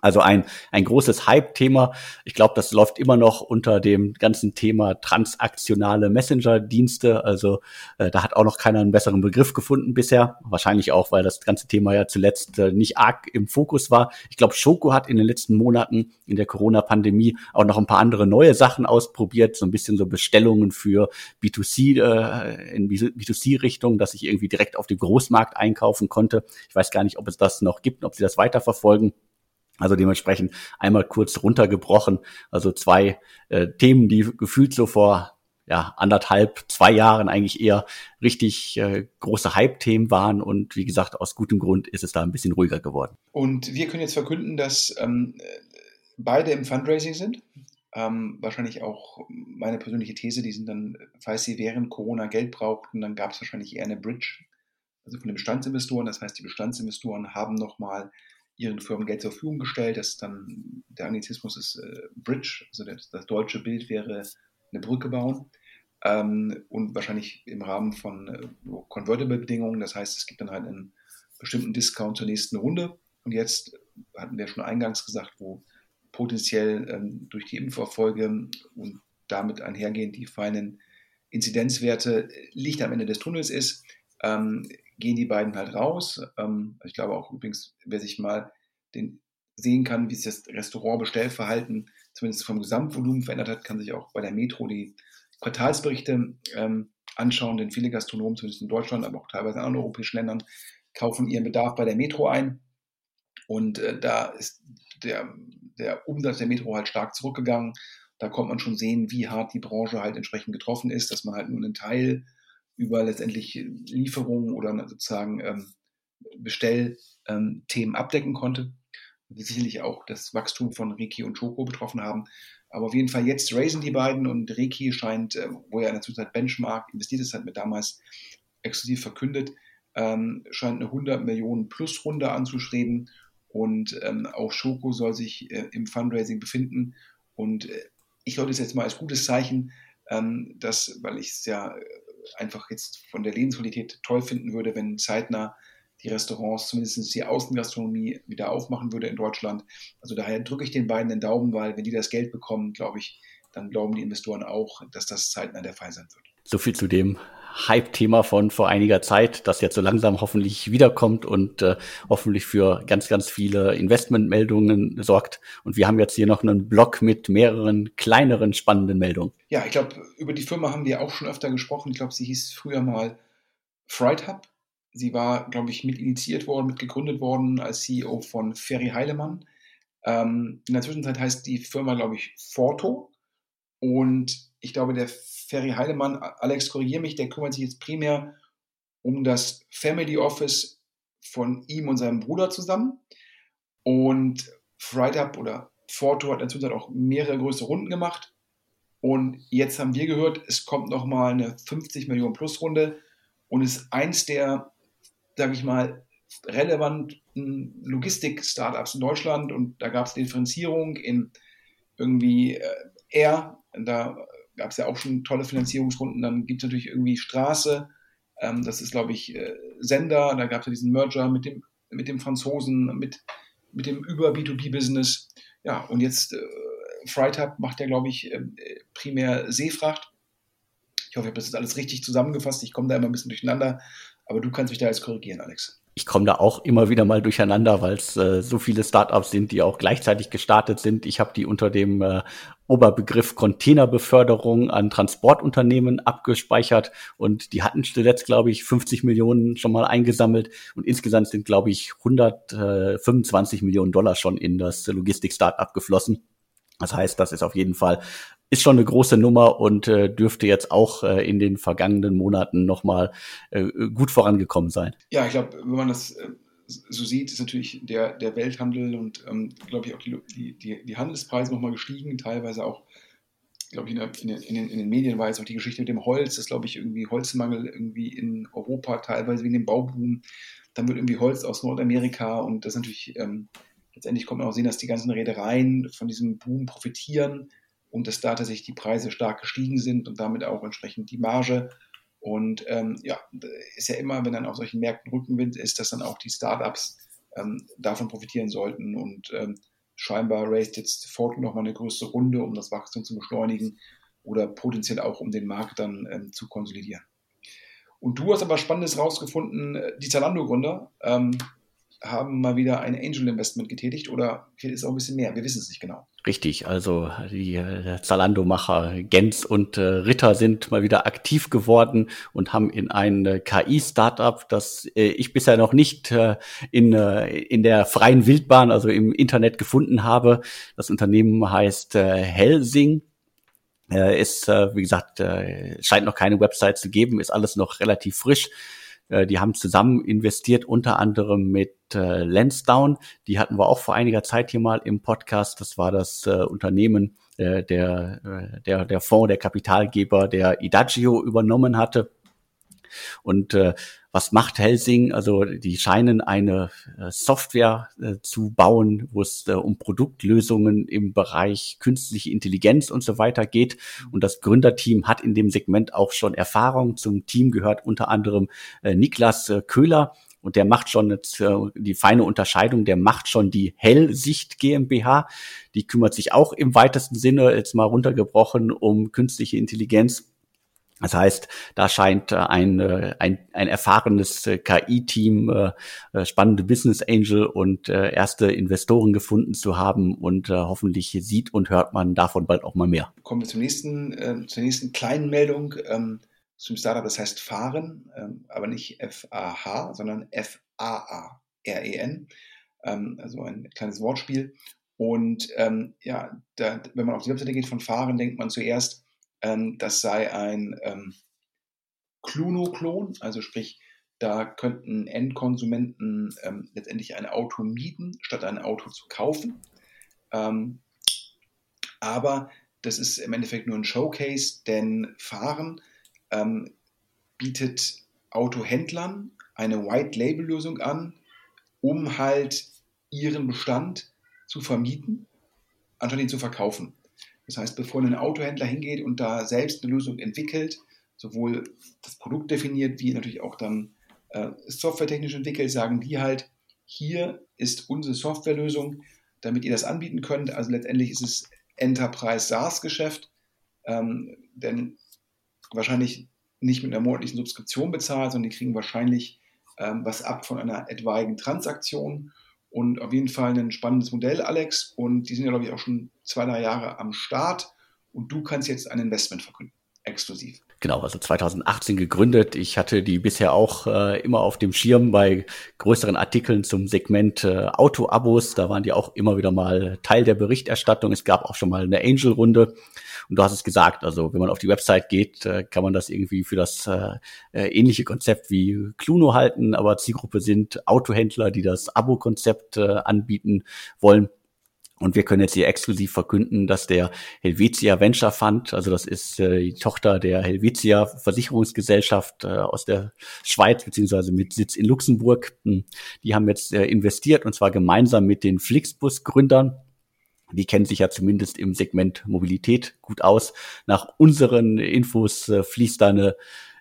Also ein, ein großes Hype-Thema. Ich glaube, das läuft immer noch unter dem ganzen Thema transaktionale Messenger-Dienste. Also äh, da hat auch noch keiner einen besseren Begriff gefunden bisher. Wahrscheinlich auch, weil das ganze Thema ja zuletzt äh, nicht arg im Fokus war. Ich glaube, Schoko hat in den letzten Monaten in der Corona-Pandemie auch noch ein paar andere neue Sachen ausprobiert. So ein bisschen so Bestellungen für B2C, äh, in B2C-Richtung, dass ich irgendwie direkt auf dem Großmarkt einkaufen konnte. Ich weiß gar nicht, ob es das noch gibt, ob sie das weiterverfolgen. Also dementsprechend einmal kurz runtergebrochen. Also zwei äh, Themen, die gefühlt so vor ja, anderthalb, zwei Jahren eigentlich eher richtig äh, große Hype-Themen waren. Und wie gesagt, aus gutem Grund ist es da ein bisschen ruhiger geworden. Und wir können jetzt verkünden, dass ähm, beide im Fundraising sind. Ähm, wahrscheinlich auch meine persönliche These, die sind dann, falls sie während Corona Geld brauchten, dann gab es wahrscheinlich eher eine Bridge, also von den Bestandsinvestoren. Das heißt, die Bestandsinvestoren haben nochmal ihren Firmen Geld zur Verfügung gestellt. Das dann, der Anglizismus ist äh, Bridge, also das, das, deutsche Bild wäre eine Brücke bauen. Ähm, und wahrscheinlich im Rahmen von äh, Convertible-Bedingungen. Das heißt, es gibt dann halt einen bestimmten Discount zur nächsten Runde. Und jetzt hatten wir schon eingangs gesagt, wo potenziell ähm, durch die Impferfolge und damit einhergehend die feinen Inzidenzwerte Licht am Ende des Tunnels ist, ähm, gehen die beiden halt raus. Ähm, ich glaube auch übrigens, wer sich mal den sehen kann, wie sich das Restaurantbestellverhalten zumindest vom Gesamtvolumen verändert hat, kann sich auch bei der Metro die Quartalsberichte ähm, anschauen, denn viele Gastronomen, zumindest in Deutschland, aber auch teilweise in anderen europäischen Ländern, kaufen ihren Bedarf bei der Metro ein. Und äh, da ist der, der Umsatz der Metro halt stark zurückgegangen. Da kommt man schon sehen, wie hart die Branche halt entsprechend getroffen ist, dass man halt nur einen Teil über letztendlich Lieferungen oder sozusagen ähm, Bestellthemen ähm, abdecken konnte. Sicherlich auch das Wachstum von Reiki und Choco betroffen haben. Aber auf jeden Fall jetzt raisen die beiden und Reiki scheint, äh, wo er in der Zwischenzeit Benchmark investiert ist, hat mir damals exklusiv verkündet, ähm, scheint eine 100 Millionen Plus Runde anzustreben und ähm, auch Schoko soll sich äh, im Fundraising befinden und äh, ich halte es jetzt mal als gutes Zeichen, ähm, dass, weil ich es ja einfach jetzt von der Lebensqualität toll finden würde, wenn zeitnah die Restaurants, zumindest die Außengastronomie, wieder aufmachen würde in Deutschland. Also daher drücke ich den beiden den Daumen, weil wenn die das Geld bekommen, glaube ich, dann glauben die Investoren auch, dass das zeitnah der Fall sein wird. So viel zu dem Hype-Thema von vor einiger Zeit, das jetzt so langsam hoffentlich wiederkommt und äh, hoffentlich für ganz, ganz viele Investmentmeldungen sorgt. Und wir haben jetzt hier noch einen Blog mit mehreren kleineren spannenden Meldungen. Ja, ich glaube, über die Firma haben wir auch schon öfter gesprochen. Ich glaube, sie hieß früher mal Fright Hub. Sie war, glaube ich, mit initiiert worden, mit gegründet worden als CEO von Ferry Heilemann. Ähm, in der Zwischenzeit heißt die Firma, glaube ich, Forto. Und ich glaube, der Ferry Heidemann, Alex, korrigiere mich, der kümmert sich jetzt primär um das Family Office von ihm und seinem Bruder zusammen. Und Friday oder Forto hat inzwischen auch mehrere größere Runden gemacht. Und jetzt haben wir gehört, es kommt nochmal eine 50 Millionen Plus Runde und ist eins der, sage ich mal, relevanten Logistik-Startups in Deutschland. Und da gab es Differenzierung in irgendwie äh, Air, da gab es ja auch schon tolle Finanzierungsrunden. Dann gibt es natürlich irgendwie Straße. Ähm, das ist, glaube ich, äh, Sender. Da gab es ja diesen Merger mit dem, mit dem Franzosen, mit, mit dem Über-B2B-Business. Ja, und jetzt äh, Freitag macht ja, glaube ich, äh, primär Seefracht. Ich hoffe, ich habe das jetzt alles richtig zusammengefasst. Ich komme da immer ein bisschen durcheinander. Aber du kannst mich da jetzt korrigieren, Alex ich komme da auch immer wieder mal durcheinander, weil es äh, so viele Startups sind, die auch gleichzeitig gestartet sind. Ich habe die unter dem äh, Oberbegriff Containerbeförderung an Transportunternehmen abgespeichert und die hatten zuletzt, glaube ich, 50 Millionen schon mal eingesammelt und insgesamt sind, glaube ich, 125 Millionen Dollar schon in das Logistik-Startup geflossen. Das heißt, das ist auf jeden Fall ist schon eine große Nummer und äh, dürfte jetzt auch äh, in den vergangenen Monaten nochmal äh, gut vorangekommen sein. Ja, ich glaube, wenn man das äh, so sieht, ist natürlich der, der Welthandel und, ähm, glaube ich, auch die, die, die Handelspreise nochmal gestiegen, teilweise auch, glaube ich, in, den, in, den, Medien war jetzt auch die Geschichte mit dem Holz, das glaube ich irgendwie Holzmangel irgendwie in Europa, teilweise wegen dem Bauboom. Dann wird irgendwie Holz aus Nordamerika und das ist natürlich, ähm, letztendlich kommt man auch sehen, dass die ganzen Reedereien von diesem Boom profitieren und dass da tatsächlich die Preise stark gestiegen sind und damit auch entsprechend die Marge. Und ähm, ja, ist ja immer, wenn dann auf solchen Märkten Rückenwind ist, dass dann auch die Startups ähm, davon profitieren sollten. Und ähm, scheinbar raised jetzt Ford nochmal eine größere Runde, um das Wachstum zu beschleunigen oder potenziell auch, um den Markt dann ähm, zu konsolidieren. Und du hast aber Spannendes rausgefunden, die Zalando-Gründer ähm, haben mal wieder ein Angel Investment getätigt oder ist auch ein bisschen mehr, wir wissen es nicht genau. Richtig, also die äh, Zalando-Macher Gens und äh, Ritter sind mal wieder aktiv geworden und haben in ein äh, KI-Startup, das äh, ich bisher noch nicht äh, in, äh, in der freien Wildbahn, also im Internet gefunden habe. Das Unternehmen heißt Helsing. ist, wie gesagt, scheint noch keine Website zu geben, ist alles noch relativ frisch. Äh, die haben zusammen investiert, unter anderem mit äh, Lansdowne. Die hatten wir auch vor einiger Zeit hier mal im Podcast. Das war das äh, Unternehmen, äh, der, äh, der, der Fonds, der Kapitalgeber, der Idagio übernommen hatte. Und äh, was macht Helsing? Also die scheinen eine äh, Software äh, zu bauen, wo es äh, um Produktlösungen im Bereich künstliche Intelligenz und so weiter geht. Und das Gründerteam hat in dem Segment auch schon Erfahrung. Zum Team gehört unter anderem Niklas Köhler. Und der macht schon jetzt, die feine Unterscheidung, der macht schon die Hellsicht GmbH. Die kümmert sich auch im weitesten Sinne, jetzt mal runtergebrochen, um künstliche Intelligenz das heißt, da scheint äh, ein, äh, ein, ein erfahrenes äh, KI-Team, spannende Business Angel und erste Investoren gefunden zu haben und hoffentlich sieht und hört man davon bald auch mal mehr. Kommen wir zum nächsten, äh, zur nächsten kleinen Meldung ähm, zum Startup, das heißt Fahren, ähm, aber nicht F-A-H, sondern F-A-A-R-E-N, ähm, also ein kleines Wortspiel. Und ähm, ja, da, wenn man auf die Webseite geht von Fahren, denkt man zuerst, ähm, das sei ein ähm, Cluno-Klon, also sprich, da könnten Endkonsumenten ähm, letztendlich ein Auto mieten, statt ein Auto zu kaufen. Ähm, aber das ist im Endeffekt nur ein Showcase, denn Fahren ähm, bietet Autohändlern eine White-Label-Lösung an, um halt ihren Bestand zu vermieten, anstatt ihn zu verkaufen. Das heißt, bevor ein Autohändler hingeht und da selbst eine Lösung entwickelt, sowohl das Produkt definiert, wie natürlich auch dann äh, softwaretechnisch entwickelt, sagen die halt, hier ist unsere Softwarelösung, damit ihr das anbieten könnt. Also letztendlich ist es Enterprise SaaS-Geschäft, ähm, denn wahrscheinlich nicht mit einer monatlichen Subskription bezahlt, sondern die kriegen wahrscheinlich ähm, was ab von einer etwaigen Transaktion. Und auf jeden Fall ein spannendes Modell, Alex. Und die sind ja, glaube ich, auch schon zwei, drei Jahre am Start. Und du kannst jetzt ein Investment verkünden, exklusiv. Genau, also 2018 gegründet. Ich hatte die bisher auch äh, immer auf dem Schirm bei größeren Artikeln zum Segment äh, Auto-Abos. Da waren die auch immer wieder mal Teil der Berichterstattung. Es gab auch schon mal eine Angel-Runde. Und du hast es gesagt, also wenn man auf die Website geht, äh, kann man das irgendwie für das äh, äh, ähnliche Konzept wie Cluno halten, aber Zielgruppe sind Autohändler, die das Abo-Konzept äh, anbieten wollen. Und wir können jetzt hier exklusiv verkünden, dass der Helvetia Venture Fund, also das ist äh, die Tochter der Helvetia Versicherungsgesellschaft äh, aus der Schweiz, beziehungsweise mit Sitz in Luxemburg, hm, die haben jetzt äh, investiert und zwar gemeinsam mit den Flixbus-Gründern. Die kennen sich ja zumindest im Segment Mobilität gut aus. Nach unseren Infos äh, fließt da eine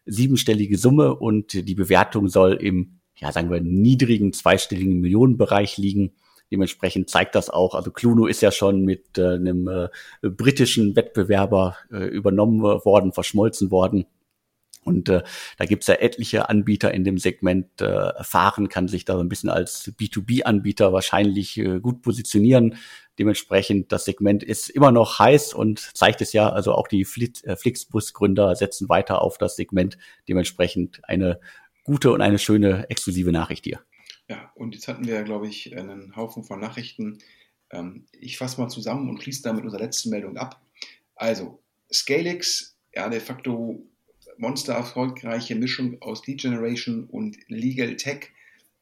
siebenstellige Summe und die Bewertung soll im, ja, sagen wir, niedrigen zweistelligen Millionenbereich liegen. Dementsprechend zeigt das auch, also Cluno ist ja schon mit äh, einem äh, britischen Wettbewerber äh, übernommen worden, verschmolzen worden. Und äh, da gibt's ja etliche Anbieter in dem Segment. Äh, Fahren kann sich da so ein bisschen als B2B-Anbieter wahrscheinlich äh, gut positionieren. Dementsprechend, das Segment ist immer noch heiß und zeigt es ja, also auch die äh, Flixbus-Gründer setzen weiter auf das Segment. Dementsprechend eine gute und eine schöne exklusive Nachricht hier. Ja, und jetzt hatten wir ja, glaube ich, einen Haufen von Nachrichten. Ähm, ich fasse mal zusammen und schließe damit unsere letzte Meldung ab. Also, Scalix, ja, de facto monster erfolgreiche Mischung aus Lead Generation und Legal Tech,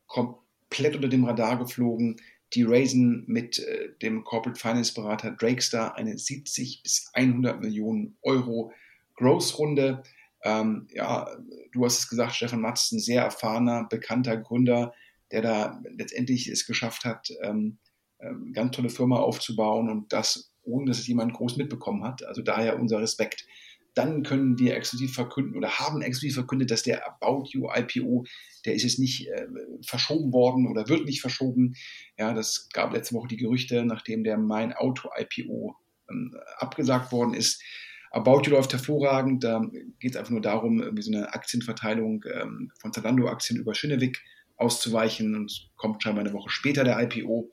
komplett unter dem Radar geflogen. Die raisen mit äh, dem Corporate Finance Berater Drakestar eine 70 bis 100 Millionen Euro Growth-Runde. Ähm, ja, du hast es gesagt, Stefan Matz, ein sehr erfahrener, bekannter Gründer, der da letztendlich es geschafft hat, ähm, ähm, ganz tolle Firma aufzubauen und das ohne dass es jemand groß mitbekommen hat. Also daher unser Respekt. Dann können wir exklusiv verkünden oder haben exklusiv verkündet, dass der About You IPO, der ist jetzt nicht äh, verschoben worden oder wird nicht verschoben. Ja, das gab letzte Woche die Gerüchte, nachdem der Mein Auto IPO ähm, abgesagt worden ist. About You läuft hervorragend. Da geht es einfach nur darum, wie so eine Aktienverteilung ähm, von Zalando-Aktien über Schinnewig auszuweichen und kommt scheinbar eine Woche später der IPO.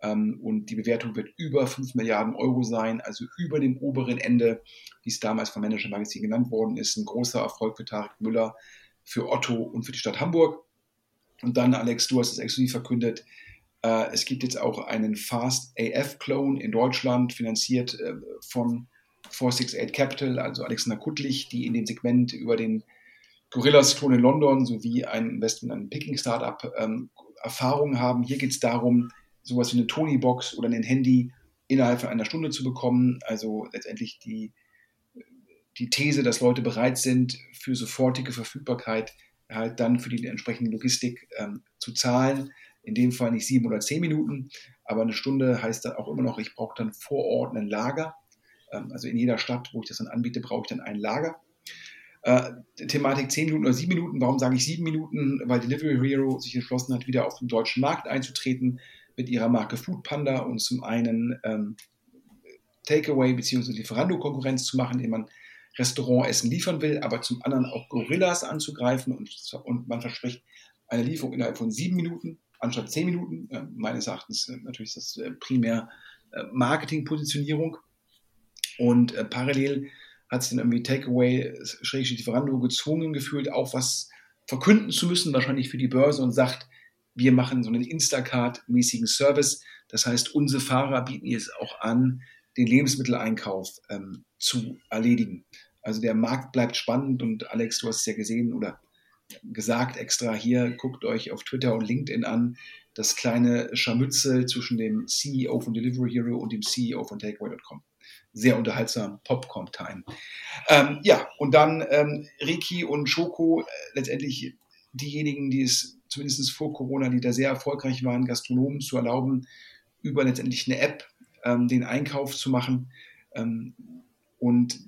Ähm, und die Bewertung wird über 5 Milliarden Euro sein, also über dem oberen Ende, wie es damals vom Manager Magazin genannt worden ist. Ein großer Erfolg für Tarek Müller, für Otto und für die Stadt Hamburg. Und dann, Alex, du hast es exklusiv verkündet, äh, es gibt jetzt auch einen Fast AF-Clone in Deutschland, finanziert äh, von 468 Capital, also Alexander Kuttlich, die in dem Segment über den Gorillas Klon in London sowie ein Investment an ein Picking-Startup ähm, Erfahrung haben. Hier geht es darum, sowas wie eine Tony-Box oder ein Handy innerhalb von einer Stunde zu bekommen. Also letztendlich die, die These, dass Leute bereit sind, für sofortige Verfügbarkeit halt dann für die entsprechende Logistik ähm, zu zahlen. In dem Fall nicht sieben oder zehn Minuten, aber eine Stunde heißt dann auch immer noch, ich brauche dann vor Ort ein Lager. Ähm, also in jeder Stadt, wo ich das dann anbiete, brauche ich dann ein Lager. Äh, Thematik 10 Minuten oder 7 Minuten. Warum sage ich 7 Minuten? Weil Delivery Hero sich entschlossen hat, wieder auf den deutschen Markt einzutreten mit ihrer Marke Food Panda und zum einen ähm, Takeaway bzw. Lieferando-Konkurrenz zu machen, indem man Restaurantessen liefern will, aber zum anderen auch Gorillas anzugreifen und, und man verspricht eine Lieferung innerhalb von 7 Minuten anstatt 10 Minuten. Äh, meines Erachtens äh, natürlich ist das äh, primär äh, Marketing-Positionierung. Und äh, parallel hat sich dann irgendwie Takeaway, schrägstrich Lieferando gezwungen gefühlt, auch was verkünden zu müssen, wahrscheinlich für die Börse und sagt, wir machen so einen Instacart-mäßigen Service. Das heißt, unsere Fahrer bieten es auch an, den Lebensmitteleinkauf ähm, zu erledigen. Also der Markt bleibt spannend und Alex, du hast es ja gesehen oder gesagt extra hier, guckt euch auf Twitter und LinkedIn an, das kleine Scharmützel zwischen dem CEO von Delivery Hero und dem CEO von Takeaway.com. Sehr unterhaltsam, Popcorn-Time. Ähm, ja, und dann ähm, Riki und Schoko, äh, letztendlich diejenigen, die es zumindest vor Corona, die da sehr erfolgreich waren, Gastronomen zu erlauben, über letztendlich eine App ähm, den Einkauf zu machen. Ähm, und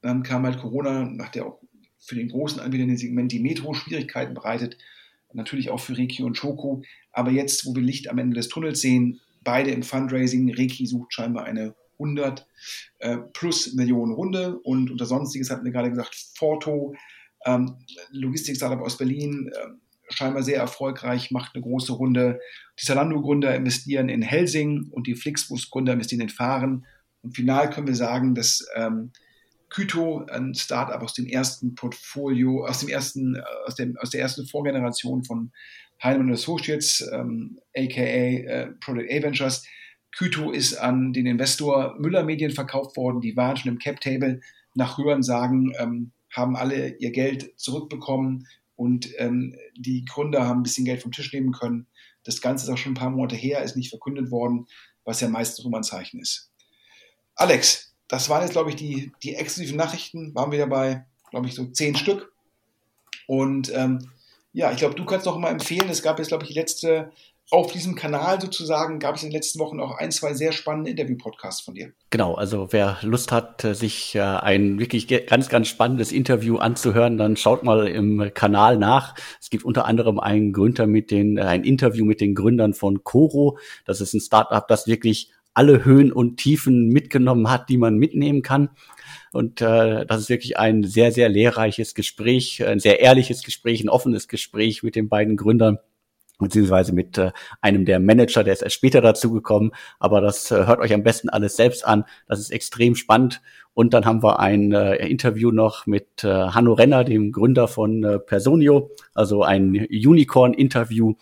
dann kam halt Corona, nach der auch für den großen Anbieter in dem Segment die Metro Schwierigkeiten bereitet. Natürlich auch für Reiki und Schoko. Aber jetzt, wo wir Licht am Ende des Tunnels sehen, beide im Fundraising, Reiki sucht scheinbar eine 100 äh, plus Millionen Runde und unter Sonstiges hatten wir gerade gesagt, Forto, ähm, Logistik-Startup aus Berlin, äh, scheinbar sehr erfolgreich, macht eine große Runde. Die Zalando-Gründer investieren in Helsing und die Flixbus-Gründer investieren in Fahren. Und final können wir sagen, dass ähm, Kyto, ein Startup aus dem ersten Portfolio, aus dem ersten, äh, aus, dem, aus der ersten Vorgeneration von Heinemann Associates, ähm, aka äh, Product A Ventures. Kyto ist an den Investor Müller Medien verkauft worden. Die waren schon im Cap Table. Nach Hören sagen, ähm, haben alle ihr Geld zurückbekommen und ähm, die Gründer haben ein bisschen Geld vom Tisch nehmen können. Das Ganze ist auch schon ein paar Monate her, ist nicht verkündet worden, was ja meistens immer ein Zeichen ist. Alex, das waren jetzt, glaube ich, die, die exklusiven Nachrichten. Waren wir dabei, glaube ich, so zehn Stück. Und ähm, ja, ich glaube, du kannst noch mal empfehlen. Es gab jetzt, glaube ich, die letzte, auf diesem Kanal sozusagen, gab es in den letzten Wochen auch ein, zwei sehr spannende Interview-Podcasts von dir. Genau, also wer Lust hat, sich äh, ein wirklich ganz, ganz spannendes Interview anzuhören, dann schaut mal im Kanal nach. Es gibt unter anderem einen Gründer mit den, äh, ein Interview mit den Gründern von Coro. Das ist ein Startup, das wirklich alle Höhen und Tiefen mitgenommen hat, die man mitnehmen kann. Und äh, das ist wirklich ein sehr, sehr lehrreiches Gespräch, ein sehr ehrliches Gespräch, ein offenes Gespräch mit den beiden Gründern beziehungsweise mit äh, einem der Manager, der ist erst später dazu gekommen, aber das äh, hört euch am besten alles selbst an. Das ist extrem spannend. Und dann haben wir ein äh, Interview noch mit Hanno Renner, dem Gründer von Personio, also ein Unicorn-Interview.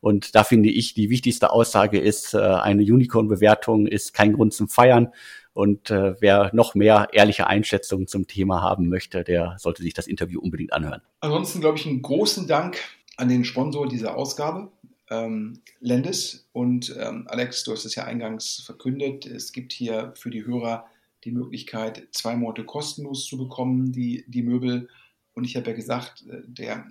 Und da finde ich, die wichtigste Aussage ist, eine Unicorn-Bewertung ist kein Grund zum Feiern. Und äh, wer noch mehr ehrliche Einschätzungen zum Thema haben möchte, der sollte sich das Interview unbedingt anhören. Ansonsten glaube ich einen großen Dank an den Sponsor dieser Ausgabe, ähm, Lendis. Und ähm, Alex, du hast es ja eingangs verkündet, es gibt hier für die Hörer die Möglichkeit, zwei Monate kostenlos zu bekommen, die, die Möbel. Und ich habe ja gesagt, äh, der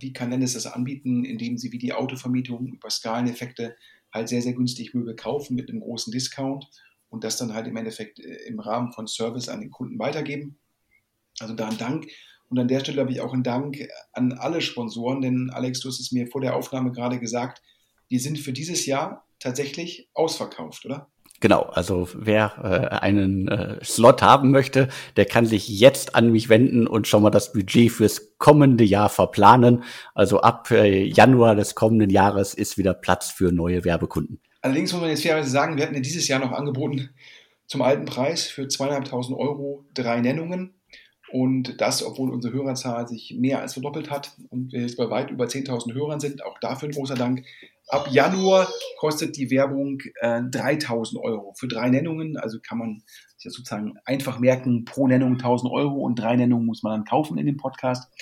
wie kann Nennis das anbieten, indem sie wie die Autovermietung über Skaleneffekte halt sehr, sehr günstig Möbel kaufen mit einem großen Discount und das dann halt im Endeffekt äh, im Rahmen von Service an den Kunden weitergeben. Also da ein Dank. Und an der Stelle habe ich auch einen Dank an alle Sponsoren, denn Alex, du hast es mir vor der Aufnahme gerade gesagt, die sind für dieses Jahr tatsächlich ausverkauft, oder? Genau, also wer äh, einen äh, Slot haben möchte, der kann sich jetzt an mich wenden und schon mal das Budget fürs kommende Jahr verplanen. Also ab äh, Januar des kommenden Jahres ist wieder Platz für neue Werbekunden. Allerdings muss man jetzt fairerweise sagen, wir hatten ja dieses Jahr noch angeboten zum alten Preis für zweieinhalbtausend Euro drei Nennungen. Und das, obwohl unsere Hörerzahl sich mehr als verdoppelt hat und wir jetzt bei weit über 10.000 Hörern sind. Auch dafür ein großer Dank. Ab Januar kostet die Werbung äh, 3000 Euro für drei Nennungen. Also kann man sich sozusagen einfach merken, pro Nennung 1000 Euro und drei Nennungen muss man dann kaufen in dem Podcast.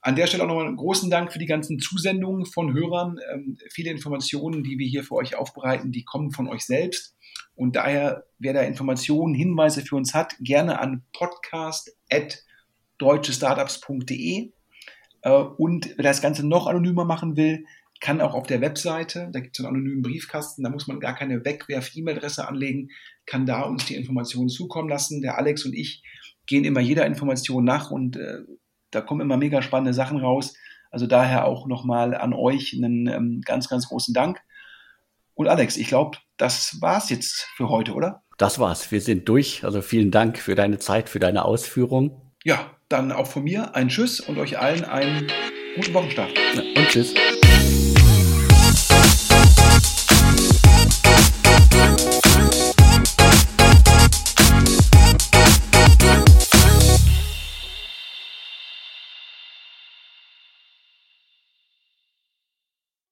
An der Stelle auch nochmal einen großen Dank für die ganzen Zusendungen von Hörern. Ähm, viele Informationen, die wir hier für euch aufbereiten, die kommen von euch selbst. Und daher, wer da Informationen, Hinweise für uns hat, gerne an podcast.deutschestartups.de. Äh, und wer das Ganze noch anonymer machen will, kann auch auf der Webseite, da gibt es einen anonymen Briefkasten, da muss man gar keine Wegwerf-E-Mail-Adresse anlegen, kann da uns die Informationen zukommen lassen. Der Alex und ich gehen immer jeder Information nach und äh, da kommen immer mega spannende Sachen raus. Also daher auch nochmal an euch einen ähm, ganz, ganz großen Dank. Und Alex, ich glaube, das war's jetzt für heute, oder? Das war's. Wir sind durch. Also vielen Dank für deine Zeit, für deine Ausführung. Ja, dann auch von mir ein Tschüss und euch allen einen guten Wochenstart. Und Tschüss.